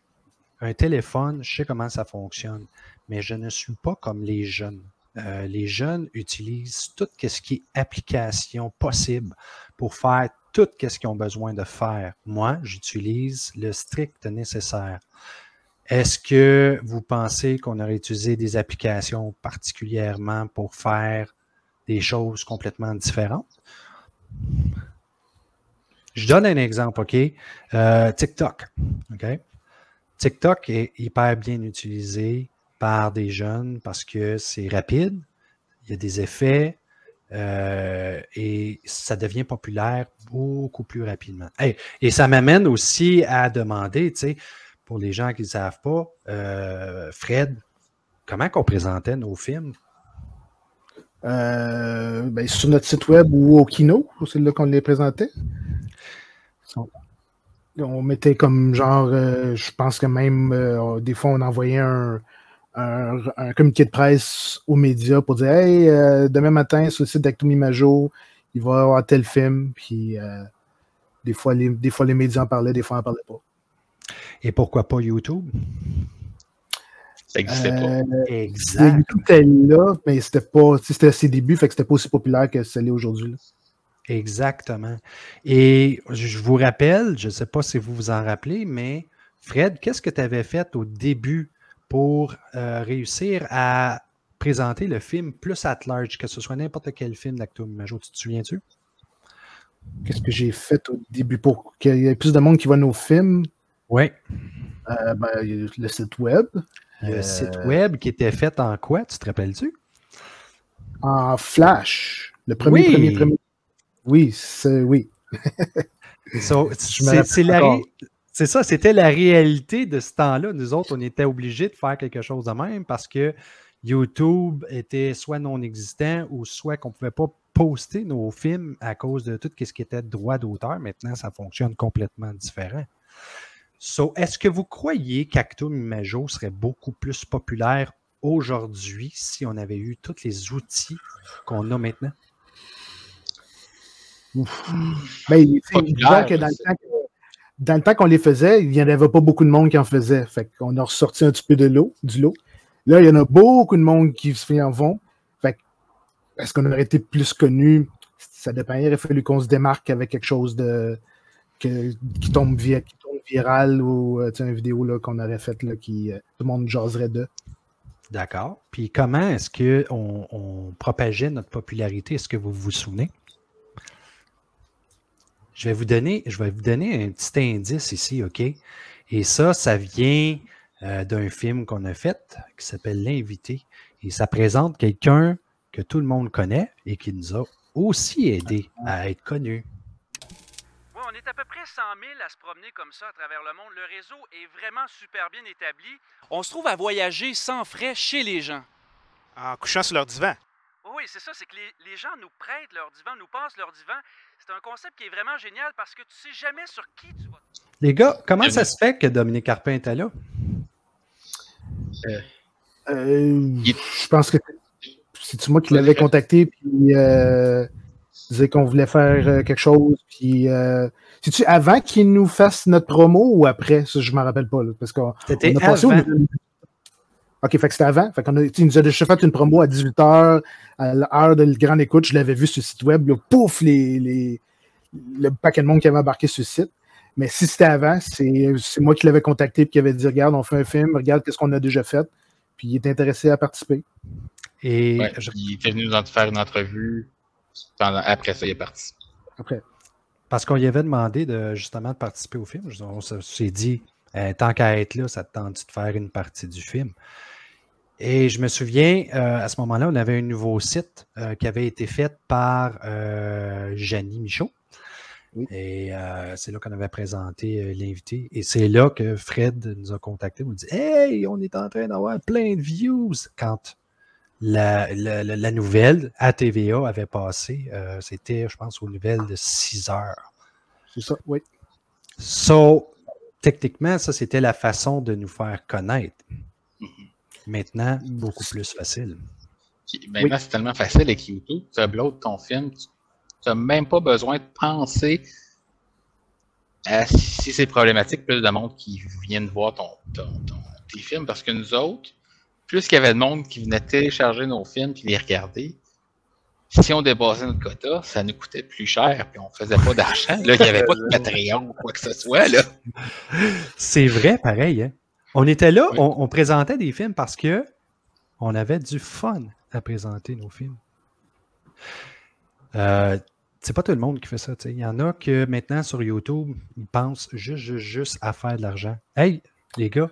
un téléphone, je sais comment ça fonctionne, mais je ne suis pas comme les jeunes. Euh, les jeunes utilisent tout ce qui est application possible pour faire tout ce qu'ils ont besoin de faire. Moi, j'utilise le strict nécessaire. Est-ce que vous pensez qu'on aurait utilisé des applications particulièrement pour faire des choses complètement différentes? Je donne un exemple, OK? Euh, TikTok. OK? TikTok est hyper bien utilisé par des jeunes parce que c'est rapide, il y a des effets euh, et ça devient populaire beaucoup plus rapidement. Et ça m'amène aussi à demander, tu sais, pour les gens qui ne savent pas, euh, Fred, comment qu'on présentait nos films? Ben, sur notre site web ou au Kino, c'est là qu'on les présentait. On- On mettait comme genre, euh, je pense que même euh, des fois on envoyait un, un, un communiqué de presse aux médias pour dire Hey, euh, demain matin sur le site d'Actomi Majo, il va y avoir tel film. Puis euh, des, fois, les, des fois les médias en parlaient, des fois on n'en parlait pas. Et pourquoi pas YouTube? Ça n'existait pas. Euh, Exact. YouTube était là, mais c'était pas, c'était à ses débuts, fait que c'était pas aussi populaire que ce l'est aujourd'hui. Exactement. Et je vous rappelle, je ne sais pas si vous vous en rappelez, mais Fred, qu'est-ce que tu avais fait au début pour euh, réussir à présenter le film plus at large, que ce soit n'importe quel film d'Acto Majo, tu te souviens-tu? Qu'est-ce que j'ai fait au début pour qu'il y ait plus de monde qui voit nos films? Oui. Euh, ben, le site web. Le Euh, site web qui était fait en quoi, tu te rappelles-tu? En Flash. Le premier, Oui. premier, premier. Oui, c'est oui. So, la c'est ça, c'était la réalité de ce temps-là. Nous autres, on était obligés de faire quelque chose de même parce que YouTube était soit non existant ou soit qu'on ne pouvait pas poster nos films à cause de tout ce qui était droit d'auteur. Maintenant, ça fonctionne complètement différent. So, est-ce que vous croyez qu'Actum Imago serait beaucoup plus populaire aujourd'hui si on avait eu tous les outils qu'on a maintenant? Ben, tu sais, Populaire, disons que dans le temps que- dans le temps qu'on les faisait, il n'y en avait pas beaucoup de monde qui en faisait. Fait qu'on a ressorti un petit peu de l'eau, du lot. Là, il y en a beaucoup de monde qui se en vont. Fait que, est-ce qu'on aurait été plus connu? Ça dépend. Il aurait fallu qu'on se démarque avec quelque chose de que- qui, tombe qui tombe viral ou euh, une vidéo là, qu'on aurait faite là, qui euh, tout le monde jaserait de. D'accord. Puis comment est-ce qu'on on propageait notre popularité? Est-ce que vous vous souvenez? Je vais vous donner, je vais vous donner un petit indice ici, OK? Et ça, ça vient euh, d'un film qu'on a fait qui s'appelle L'invité. Et ça présente quelqu'un que tout le monde connaît et qui nous a aussi aidé à être connu. One on est à peu près 100 000 à se promener comme ça à travers le monde. Le réseau est vraiment super bien établi. On se trouve à voyager sans frais chez les gens. En couchant sur leur divan. Oui, c'est ça, c'est que les, les gens nous prêtent leur divan, nous passent leur divan. C'est un concept qui est vraiment génial parce que tu sais jamais sur qui tu vas. Les gars, comment ça se fait que Dominique Carpin était là? Euh, je pense que c'est moi qui l'avais contacté, puis euh, disait qu'on voulait faire euh, quelque chose. Puis, euh, c'est-tu avant qu'il nous fasse notre promo ou après? Ça, je ne m'en rappelle pas. là, parce qu'on C'était on a passé au avant. niveau- OK, fait que c'était avant. Fait qu'on a, il nous a déjà fait une promo à 18h, à l'heure de la grande écoute. Je l'avais vu sur le site web. là, pouf, les, les- le paquet de monde qui avait embarqué sur le site. Mais si c'était avant, c'est c'est moi qui l'avais contacté et qui avait dit Regarde, on fait un film, regarde qu'est-ce qu'on a déjà fait. Puis il est intéressé à participer. Et Ouais, Il était venu nous en faire une entrevue. Pendant- après ça, il est parti. Après. Parce qu'on lui avait demandé de justement de participer au film. On se- s'est dit, euh, tant qu'à être là, ça te tente de faire une partie du film? Et je me souviens, euh, à ce moment-là, on avait un nouveau site euh, qui avait été fait par euh, Janie Michaud. Et c'est là qu'on avait présenté l'invité. Et c'est là que Fred nous a contactés. On nous dit Hey, on est en train d'avoir plein de views. Quand la, la- la- la nouvelle à TVA avait passé, c'était, je pense, aux nouvelles de 6 heures. C'est ça, oui. So, techniquement, ça, c'était la façon de nous faire connaître. Maintenant, beaucoup plus facile. Puis Maintenant, c'est tellement facile avec YouTube. Tu uploads ton film. Tu n'as même pas besoin de penser à si c'est problématique, plus de monde qui viennent voir ton, ton- ton- tes films. Parce que nous autres, plus qu'il y avait de monde qui venait télécharger nos films et les regarder, si on dépassait notre quota, ça nous coûtait plus cher puis on faisait pas d'argent. Là, il n'y avait pas de Patreon ou quoi que ce soit. Là. C'est vrai, pareil. hein. On était là, on, on présentait des films parce que on avait du fun à présenter nos films. Euh, c'est pas tout le monde qui fait ça. Il y en a que maintenant sur YouTube, ils pensent juste, juste, juste à faire de l'argent. Hey, les gars,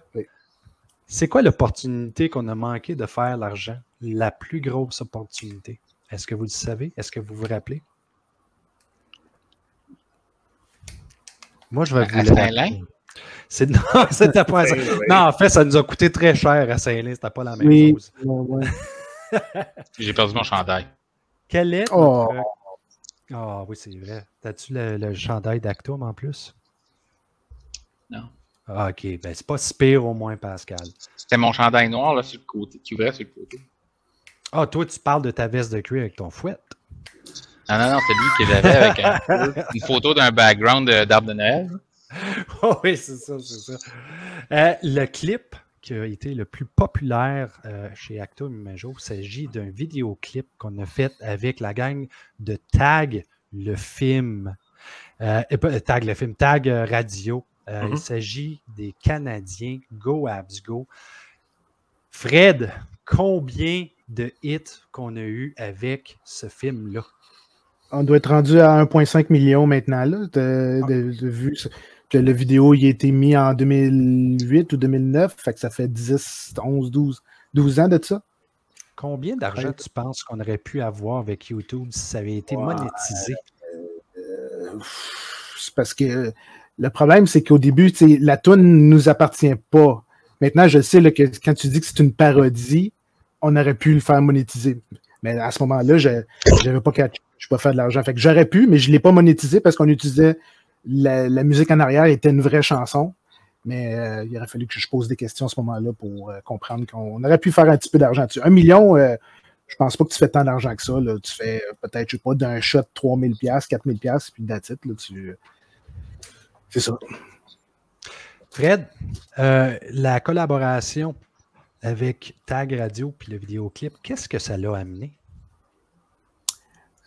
c'est quoi l'opportunité qu'on a manqué de faire l'argent? La plus grosse opportunité. Est-ce que vous le savez? Est-ce que vous vous rappelez? Moi, je vais vous le rappeler. C'est non, c'était pas oui. Non, en fait, ça nous a coûté très cher à Saint-Lin. C'était pas la même Oui, chose. ouais, ouais. J'ai perdu mon chandail. Quel est Oh. notre- Ah oui, c'est vrai. T'as-tu le, le chandail d'Actum en plus? Non. Ah, ok. Ben, c'est pas si pire au moins, Pascal. C'était mon chandail noir là, sur le côté, qui ouvrait sur le côté. Ah, toi, tu parles de ta veste de cuir avec ton fouet. Non, non, non, c'est lui qui l'avait avec un- une photo d'un background de- d'arbre de Noël. Oh oui, c'est ça, c'est ça. Euh, le clip qui a été le plus populaire euh, chez Actum Imago, il s'agit d'un vidéoclip qu'on a fait avec la gang de Tag le film. Euh, Tag le film, Tag Radio. Euh, Mhm. Il s'agit des Canadiens Go Abs Go. Fred, combien de hits qu'on a eu avec ce film-là? On doit être rendu à 1,5 million maintenant, là, de, de- de vues. Que le vidéo il a été mis en 2008 ou 2009, fait que ça fait 10, 11, 12, 12 ans de ça. Combien d'argent tu penses qu'on aurait pu avoir avec YouTube si ça avait été Ouais. monétisé? C'est parce que le problème, c'est qu'au début, la toune ne nous appartient pas. Maintenant, je sais là, que quand tu dis que c'est une parodie, on aurait pu le faire monétiser. Mais à ce moment-là, je n'avais pas catch. Je peux pas faire de l'argent. Fait que j'aurais pu, mais je ne l'ai pas monétisé parce qu'on utilisait la, la musique en arrière était une vraie chanson. Mais euh, il aurait fallu que je pose des questions à ce moment-là pour euh, comprendre qu'on aurait pu faire un petit peu d'argent dessus. Un million, euh, je pense pas que tu fais tant d'argent que ça. là. Tu fais peut-être, je sais pas, d'un shot 3000$, 4000$, puis it, là, tu... C'est ça. Fred, euh, la collaboration avec Tag Radio puis le vidéoclip, qu'est-ce que ça l'a amené?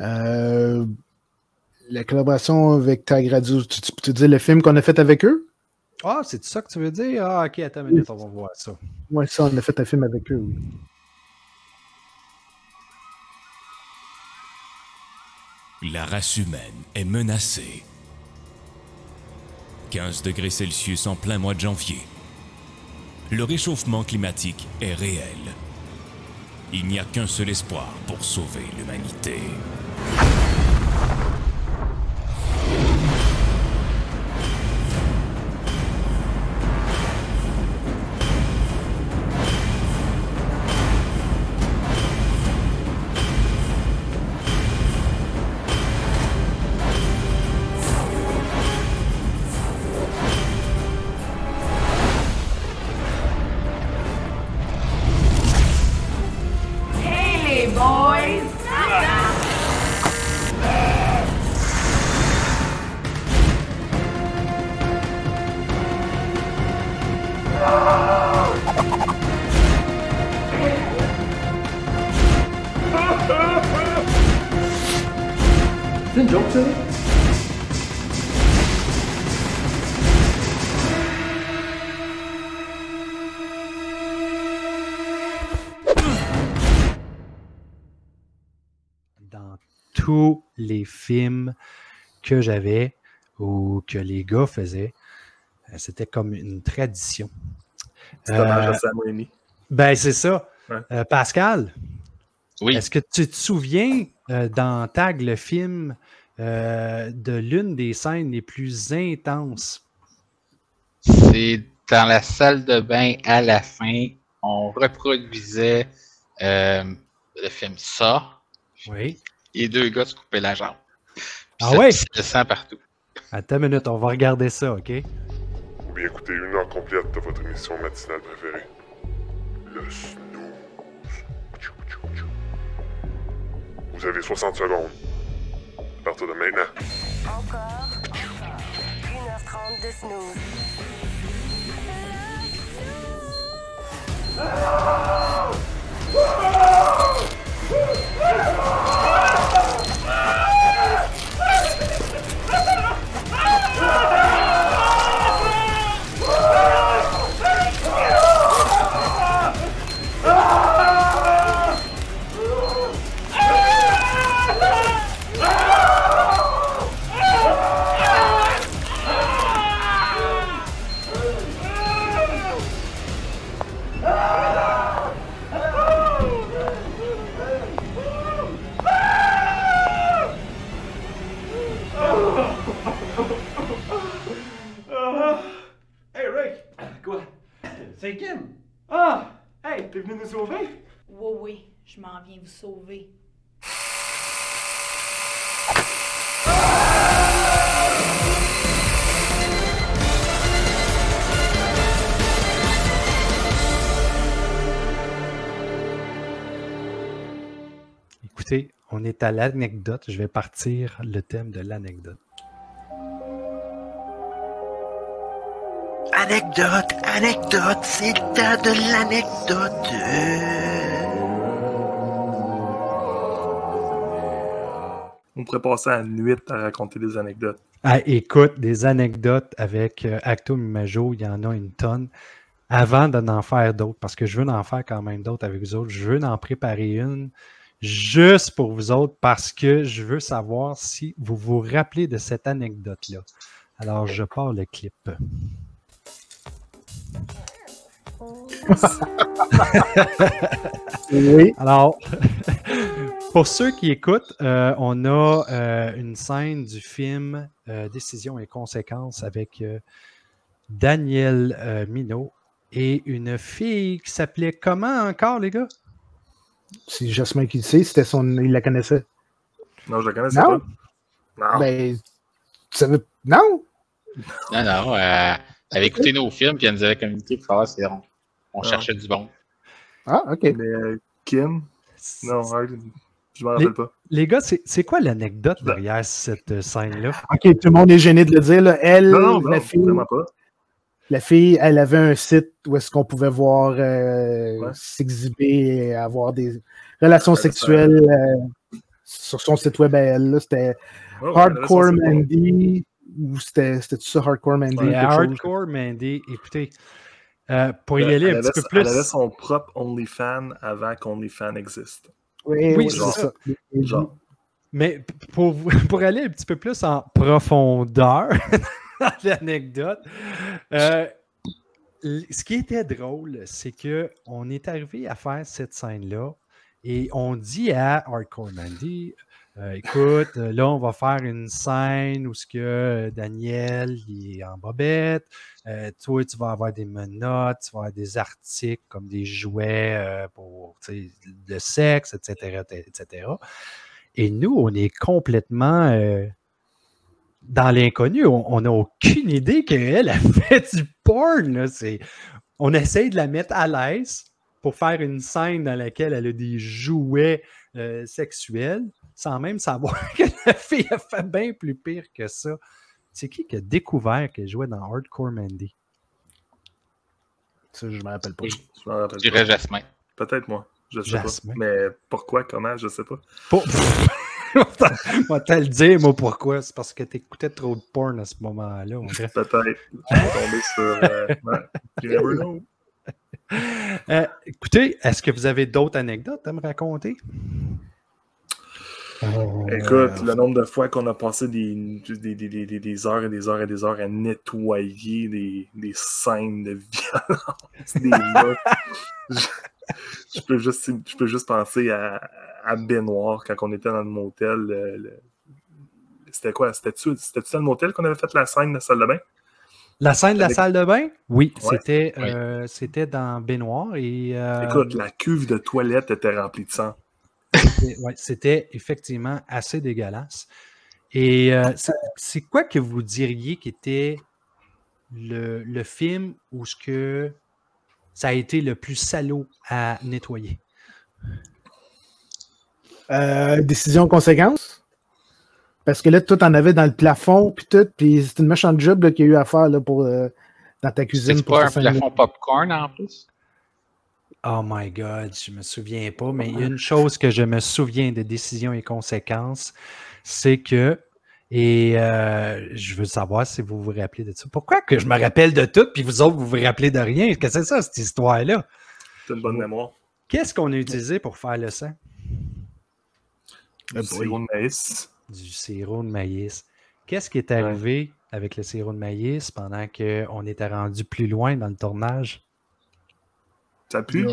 Euh, la collaboration avec Tag Radio, tu, tu peux te dire le film qu'on a fait avec eux? Ah, c'est ça que tu veux dire? Ah, ok, attends une minute, on va voir ça. Oui, ça, on a fait un film avec eux. oui. La race humaine est menacée. 15 degrés Celsius en plein mois de janvier. Le réchauffement climatique est réel. Il n'y a qu'un seul espoir pour sauver l'humanité. Que j'avais ou que les gars faisaient. Euh, C'était comme une tradition. C'est Euh, à Sam Raimi. ben, c'est ça. Ouais. Euh, Pascal, Oui. est-ce que tu te souviens euh, dans Tag le film euh, de l'une des scènes les plus intenses? C'est dans la salle de bain à la fin, on reproduisait euh, le film Ça. Oui. Les deux gars se coupaient la jambe. Puis Ah ouais? le sang partout. Attends une minute, on va regarder ça, OK? Ou bien écoutez une heure complète de votre émission matinale préférée. Le snooze. Tchou, tchou, tchou. Vous avez 60 secondes. À partir de maintenant. Encore, encore. 1h30 de snooze. Ah! Sauver. Écoutez, on est à l'anecdote. Je vais partir le thème de l'anecdote. Anecdote, anecdote, c'est le temps de l'anecdote. On pourrait passer à la nuit à raconter des anecdotes. Ah, écoute, des anecdotes avec euh, Acto Mimajo, il y en a une tonne. Avant d'en faire d'autres, parce que je veux en faire quand même d'autres avec vous autres, je veux en préparer une juste pour vous autres parce que je veux savoir si vous vous rappelez de cette anecdote-là. Alors, je pars le clip. Oui. Alors, pour ceux qui écoutent, euh, on a euh, une scène du film euh, Décision et conséquences avec euh, Daniel euh, Minot et une fille qui s'appelait comment encore, les gars? C'est Jasmin qui le sait, c'était son. Il la connaissait. Non, je la connaissais Non? pas. Non. Ben, tu savais. Non? Non, non, euh, elle avait écouté nos films puis elle nous avait communiqué pour savoir si on, on Ah. cherchait du bon. Ah, ok. Mais Kim? Non, ouais, je m'en Les, rappelle pas. les gars, c'est quoi l'anecdote derrière cette euh, scène-là? Ok, tout le monde est gêné de le dire. Là. Elle, Non, non, non, la fille, vraiment pas. La fille, elle avait un site où est-ce qu'on pouvait voir euh, Ouais. s'exhiber et avoir des relations sexuelles euh, sur son site web à elle. là. C'était ouais, Hardcore. Mandy ou c'était c'était ça Hardcore Mandy? Chose? hardcore, Mandy. Écoutez, euh, pour y aller un petit avait- peu plus. Elle avait son propre OnlyFans avant qu'OnlyFans existe. Oui, Oui, c'est ça. Genre. Mais pour, pour aller un petit peu plus en profondeur dans l'anecdote, euh, ce qui était drôle, c'est que on est arrivé à faire cette scène-là et on dit à Hardcore Mandy, euh, écoute, euh, là, on va faire une scène où ce que euh, Daniel est en bobette, toi, tu vas avoir des menottes, tu vas avoir des articles comme des jouets pour le sexe, etc., etc. Et nous, on est complètement dans l'inconnu. On n'a aucune idée qu'elle a fait du porn. On essaye de la mettre à l'aise. pour faire une scène dans laquelle elle a des jouets sexuels, sans même savoir que la fille a fait bien plus pire que ça. C'est qui qui a découvert qu'elle jouait dans Hardcore Mandy? Ça, je me rappelle pas. Je m'en rappelle Je dirais pas. Jasmin. Peut-être moi. Je sais Jasmin. pas. Mais pourquoi, comment, je sais pas. Pour... On va te le dire, moi, pourquoi? C'est parce que t'écoutais trop de porn à ce moment-là. Peut-être. Je vais tomber sur. euh, ouais. Euh, écoutez, est-ce que vous avez d'autres anecdotes à me raconter? Écoute, le nombre de fois qu'on a passé des, des, des- des- des- des heures et des heures et des heures à nettoyer des, des scènes de violence, des meurtres. je, je peux juste, je peux juste penser à, à Benoît quand on était dans le motel. le- le- c'était quoi? C'était-tu c'était-tu dans le motel qu'on avait fait la scène de la salle de bain? La scène de la Avec- salle de bain? Oui, Ouais. c'était Oui. euh, c'était dans Baignoire et. euh, Écoute, la cuve de toilette était remplie de sang. C'était- ouais, c'était effectivement assez dégueulasse. Et euh, c'est- quoi que vous diriez qui était le, le film où ce que ça a été le plus salaud à nettoyer? Euh, décision conséquence? Parce que là, tout en avait dans le plafond, puis tout, puis c'est une méchante job qu'il y a eu à faire là, pour, euh, dans ta cuisine. C'est pour pas un plafond popcorn en plus? Oh my God, je me souviens pas, mais il y a une chose que je me souviens de décisions et conséquences, c'est que, et euh, je veux savoir si vous vous rappelez de ça. Pourquoi que je me rappelle de tout, puis vous autres, vous vous rappelez de rien? Qu'est-ce que c'est ça, cette histoire-là? C'est une bonne mémoire. Qu'est-ce qu'on a utilisé pour faire le sang? Du sirop de maïs. Du sirop de maïs. Qu'est-ce qui est arrivé avec le sirop de maïs pendant qu'on était rendu plus loin dans le tournage? Ça pue?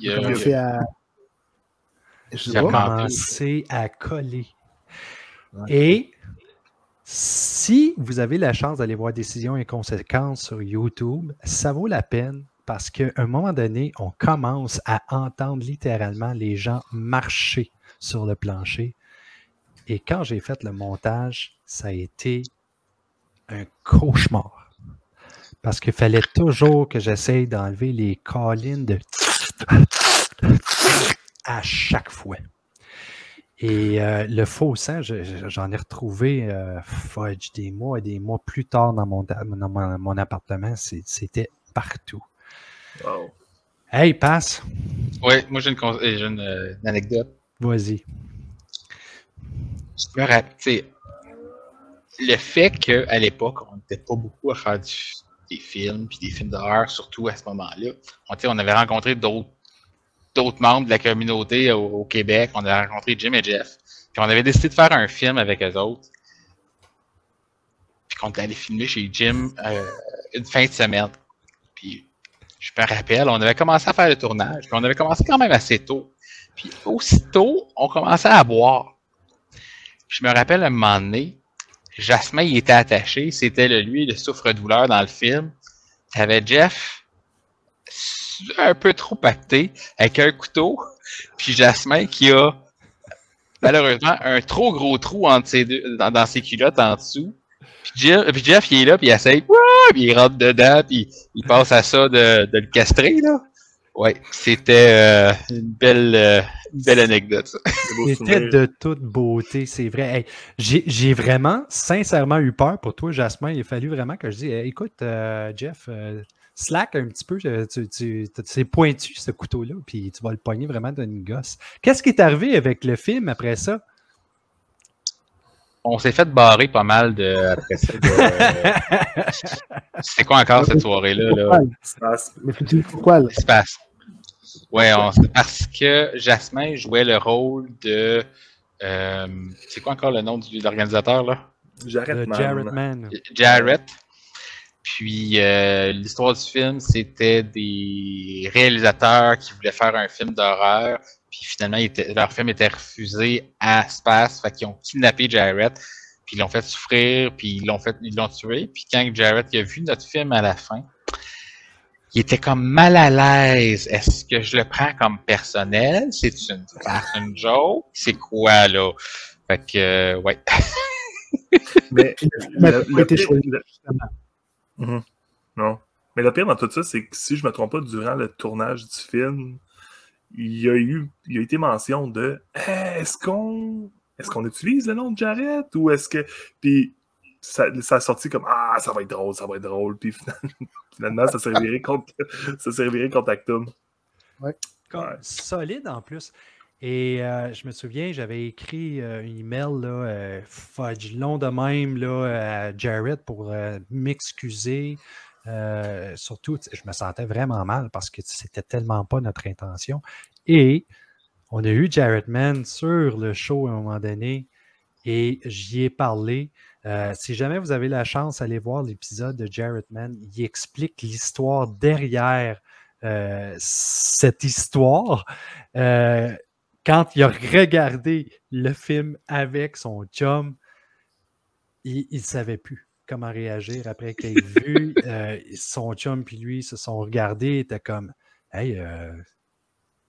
Il a- commencé à. Je sais Il a pas. commencé à coller. Et si vous avez la chance d'aller voir Décision et conséquences sur YouTube, ça vaut la peine parce qu'à un moment donné, on commence à entendre littéralement les gens marcher sur le plancher. Et quand j'ai fait le montage, ça a été un cauchemar. Parce qu'il fallait toujours que j'essaye d'enlever les collines de à chaque fois. Et euh, le faux sang, je- je- j'en ai retrouvé euh, fudge, des mois et des mois plus tard dans mon, dans mon, mon appartement. C'était partout. Wow. Hey, passe. Ouais, moi j'ai une, con- euh, une, euh, une anecdote. Vas-y. Je me rappelle, tu sais, le fait qu'à l'époque, on n'était pas beaucoup à faire du- des films, puis des films d'horreur, surtout à ce moment-là. On, on avait rencontré d'autres membres de la communauté au, Québec. On avait rencontré Jim et Jeff. Puis on avait décidé de faire un film avec eux autres. Puis qu'on était allé filmer chez Jim euh, une fin de semaine. Puis je me rappelle, on avait commencé à faire le tournage. Puis on avait commencé quand même assez tôt. Puis aussitôt, on commençait à boire. Je me rappelle un moment donné, Jasmin il était attaché, c'était le lui le souffre-douleur dans le film. T'avais Jeff un peu trop pacté avec un couteau, puis Jasmin qui a malheureusement un trop gros trou dans, ses culottes en dessous. Puis Jeff, il est là, puis il essaye, puis il rentre dedans, puis il passe à ça de, de le castrer, là. Ouais, c'était euh, une belle euh, belle anecdote. C'était de toute beauté, c'est vrai. Hey, j'ai vraiment, sincèrement eu peur pour toi, Jasmin. Il a fallu vraiment que je dise Hey, écoute, euh, Jeff, euh, slack un petit peu. Tu, tu- c'est pointu, ce couteau-là, puis tu vas le pogner vraiment d'une gosse. Qu'est-ce qui est arrivé avec le film après ça? On s'est fait barrer pas mal de après ça. de- C'était quoi encore cette soirée-là? Là? Pourquoi, là? Espace. Ouais, c'est parce que Jasmin jouait le rôle de. euh, c'est quoi encore le nom du- de l'organisateur là? Jarrett Le Man. Jarrett. Puis euh, l'histoire du film, c'était des réalisateurs qui voulaient faire un film d'horreur. Puis finalement, était- leur film était refusé à Space. Fait qu'ils ont kidnappé Jarrett. Puis ils l'ont fait souffrir. Puis ils l'ont fait, ils l'ont tué. Puis quand Jarrett il a vu notre film à la fin, il était comme mal à l'aise. Est-ce que je le prends comme personnel? C'est une farce, une joke? C'est quoi là? Fait que euh, ouais. Mais le- le été pire-? Mhm. Non. Mais le pire dans tout ça, c'est que si je ne me trompe pas, durant le tournage du film, il y a eu il y a été mention de est-ce qu'on est-ce qu'on utilise le nom de Jared ou est-ce que. Puis ça, ça a sorti comme Ah, ça va être drôle, ça va être drôle. Puis finalement, finalement, ça servirait contre, ça servirait contre Actum. Comme solide en plus. Et euh, je me souviens, j'avais écrit euh, un email là, euh, fudge long de même là, à Jared pour euh, m'excuser. Euh, surtout, je me sentais vraiment mal parce que c'était tellement pas notre intention. Et on a eu Jared Mann sur le show à un moment donné et j'y ai parlé. Euh, si jamais vous avez la chance d'aller voir l'épisode de Jared Mann, il explique l'histoire derrière euh, cette histoire. Euh, quand il a regardé le film avec son chum, il ne savait plus comment réagir après qu'il ait vu. Son chum puis lui se sont regardés, étaient comme Hey,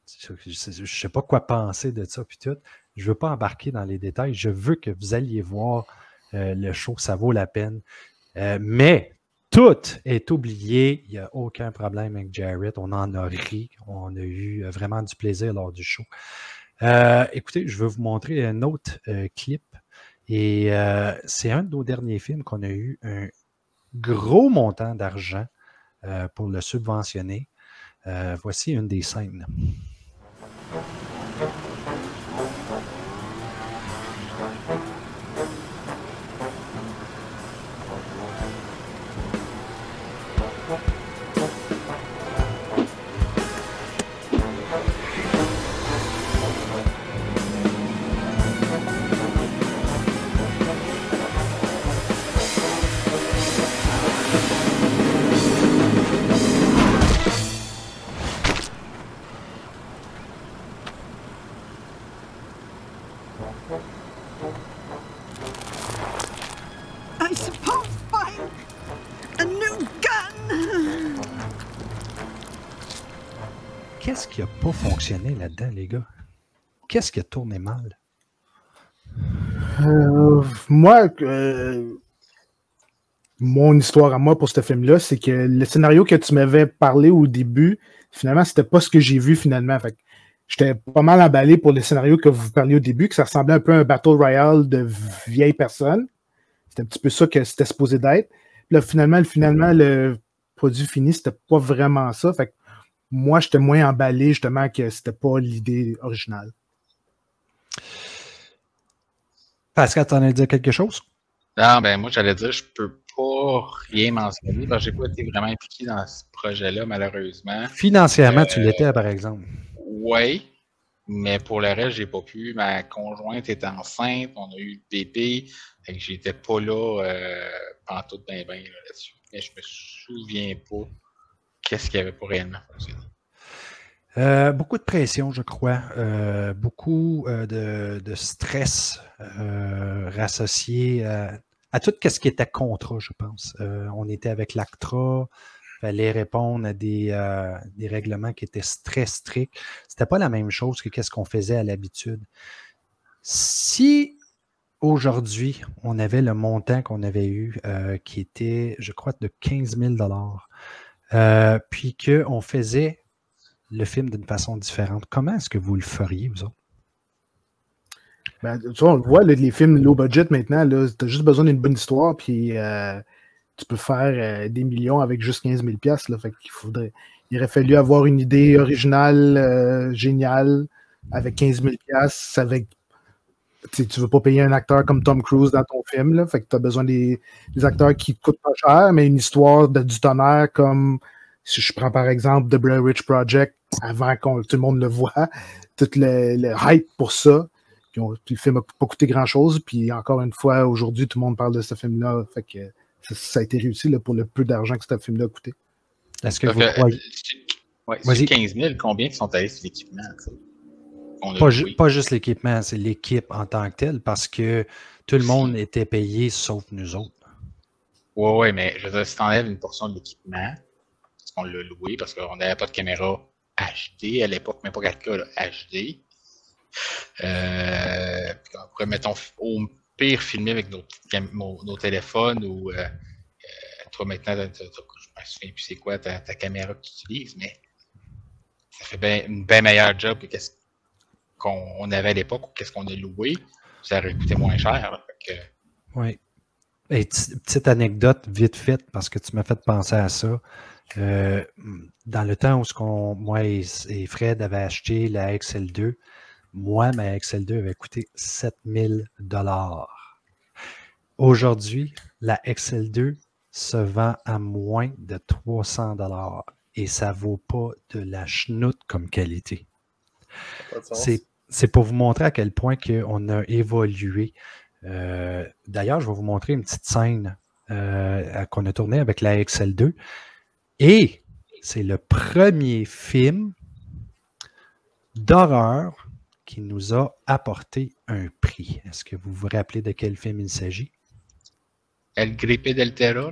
je ne sais pas quoi penser de ça, puis tout. Je ne veux pas embarquer dans les détails. Je veux que vous alliez voir euh, le show, ça vaut la peine. Euh, mais tout est oublié. Il n'y a aucun problème avec Jared. On en a ri. On a eu euh, vraiment du plaisir lors du show. Écoutez, je vais vous montrer un autre clip. Et c'est un de nos derniers films qu'on a eu un gros montant d'argent pour le subventionner. Voici une des scènes. I les gars? Qu'est-ce qui a tourné mal? Euh, moi, euh, mon histoire à moi pour ce film-là, c'est que le scénario que tu m'avais parlé au début, finalement, c'était pas ce que j'ai vu finalement. Fait j'étais pas mal emballé pour le scénario que vous parliez au début, que ça ressemblait un peu à un Battle Royale de vieilles personnes. C'était un petit peu ça que c'était supposé d'être. Là, finalement, finalement, le produit fini, c'était pas vraiment ça. Fait moi, j'étais moins emballé justement que c'était pas l'idée originale. Pascal, t'en as dit quelque chose? Non, ben moi, j'allais dire, je peux pas rien mentionner parce que j'ai pas été vraiment impliqué dans ce projet-là, malheureusement. Financièrement, tu Euh, l'étais, par exemple. Oui, mais pour le reste, j'ai pas pu. Ma conjointe était enceinte, on a eu le bébé, que j'étais pas là euh, pendant tout ben ben là, là-dessus. Mais je me souviens pas qu'est-ce qui avait pas réellement. Euh, beaucoup de pression, je crois. Euh, beaucoup euh, de, stress rassocié à, tout ce qui était contrat, je pense. On était avec l'ACTRA, fallait répondre à des, des règlements qui étaient très stricts. C'était pas la même chose que ce qu'on faisait à l'habitude. Si aujourd'hui, on avait le montant qu'on avait eu, qui était, je crois, de 15 000 euh, puis qu'on faisait le film d'une façon différente, comment est-ce que vous le feriez, vous autres? Ben, tu vois, on voit, les films low budget maintenant, tu as juste besoin d'une bonne histoire, puis euh, tu peux faire euh, des millions avec juste 15 000 piastres, là. Fait qu'il faudrait, il aurait fallu avoir une idée originale, géniale, avec 15 000 piastres, avec tu veux pas payer un acteur comme Tom Cruise dans ton film, là, fait que tu as besoin des, des acteurs qui coûtent pas cher, mais une histoire de, du tonnerre comme si je prends par exemple The Blair Witch Project, avant que tout le monde le voit, tout le, le hype pour ça. Puis, on- puis le film n'a pas coûté grand-chose. Puis encore une fois, aujourd'hui, tout le monde parle de ce film-là. Fait que ça, ça a été réussi là, pour le peu d'argent que ce film-là a coûté. Est-ce que vous que, croyez? Ouais, Vas-y. sur 15 000, combien qui sont allés sur l'équipement? tu sais, Pas, loué? ju- pas juste l'équipement, c'est l'équipe en tant que telle, parce que tout le monde était payé sauf nous autres. Ouais, ouais, mais je veux dire, si t'enlèves une portion de l'équipement, parce qu'on l'a loué, parce qu'on n'avait pas de caméra HD à l'époque, même pas 4K, là, HD. Euh, puis on pourrait, mettons, au pire, filmer avec nos, téléphones ou euh, euh, toi maintenant, je je me souviens plus c'est quoi ta, ta caméra que tu utilises, mais ça fait bien- une bien meilleure job que qu'est-ce qu'on on avait à l'époque ou qu'est-ce qu'on a loué. Ça aurait coûté moins cher. Oui. Et ti- petite anecdote vite faite, parce que tu m'as fait penser à ça. Euh, dans le temps où ce qu'on, moi et, Fred avaient acheté la XL2, moi, ma XL2 avait coûté 7000 dollars. Aujourd'hui, la XL2 se vend à moins de 300 dollars et ça vaut pas de la chenoute comme qualité. C'est pour vous montrer à quel point que on a évolué. Euh, D'ailleurs, je vais vous montrer une petite scène euh, qu'on a tournée avec la XL2. Et c'est le premier film d'horreur qui nous a apporté un prix. Est-ce que vous vous rappelez de quel film il s'agit? El Gripe del Terror.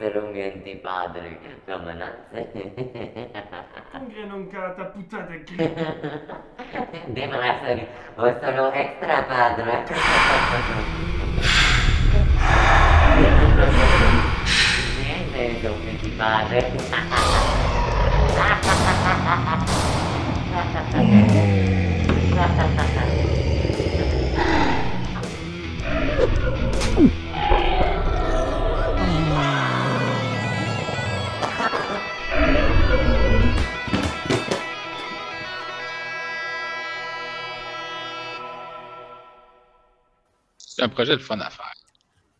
per un antipadre, come non sei. Puglia non cata, puttata chi. De Massari, o sono extra padre. Niente, un antipadre. Ha ha ha ha ha ha ha ha ha ha ha ha ha C'est un projet de fun à faire.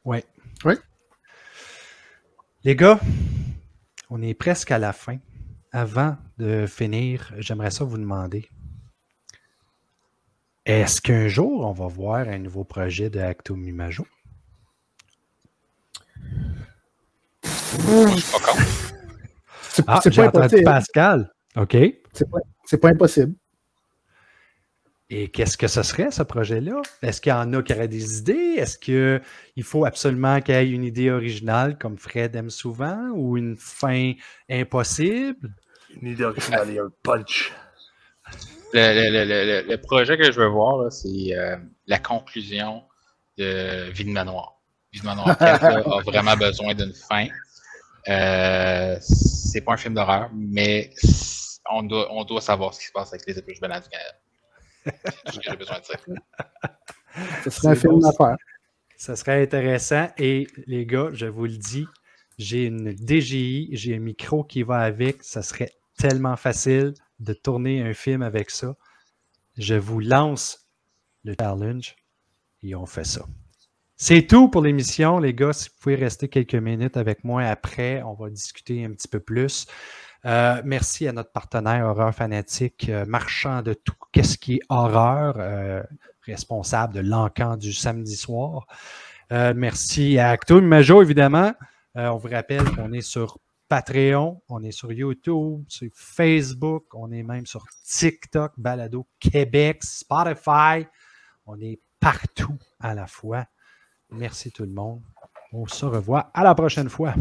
Oui. Oui. Les gars, on est presque à la fin. Avant de finir, j'aimerais ça vous demander est-ce qu'un jour on va voir un nouveau projet de Acto Mimajo? C'est Ah, c'est j'ai pas entendu impossible. Pascal. OK. C'est pas, c'est pas impossible. Et qu'est-ce que ce serait, ce projet-là? Est-ce qu'il y en a qui auraient des idées? Est-ce qu'il faut absolument qu'il y ait une idée originale, comme Fred aime souvent, ou une fin impossible? Une idée originale et un punch. Le, le- le- le- le projet que je veux voir, c'est euh, la conclusion de Vie de Manoir. Vie de Manoir 4 là, a vraiment besoin d'une fin. Euh, c'est pas un film d'horreur, mais on doit, on doit savoir ce qui se passe avec les épluches blanches du Canada. Ce que j'ai besoin de dire. Ce serait un film bon, à faire. Ça serait intéressant. Et les gars, je vous le dis, j'ai une DJI, j'ai un micro qui va avec. Ça serait tellement facile de tourner un film avec ça. Je vous lance le challenge et on fait ça. C'est tout pour l'émission, les gars. Si vous pouvez rester quelques minutes avec moi après, on va discuter un petit peu plus. Euh, merci à notre partenaire Horreur Fanatique, euh, marchand de tout qu'est-ce qui est horreur, euh, responsable de l'encan du samedi soir? Merci à Acto Majo, évidemment. On vous rappelle qu'on est sur Patreon, on est sur YouTube, sur Facebook, on est même sur TikTok, Balado Québec, Spotify. On est partout à la fois. Merci tout le monde. On se revoit à la prochaine fois.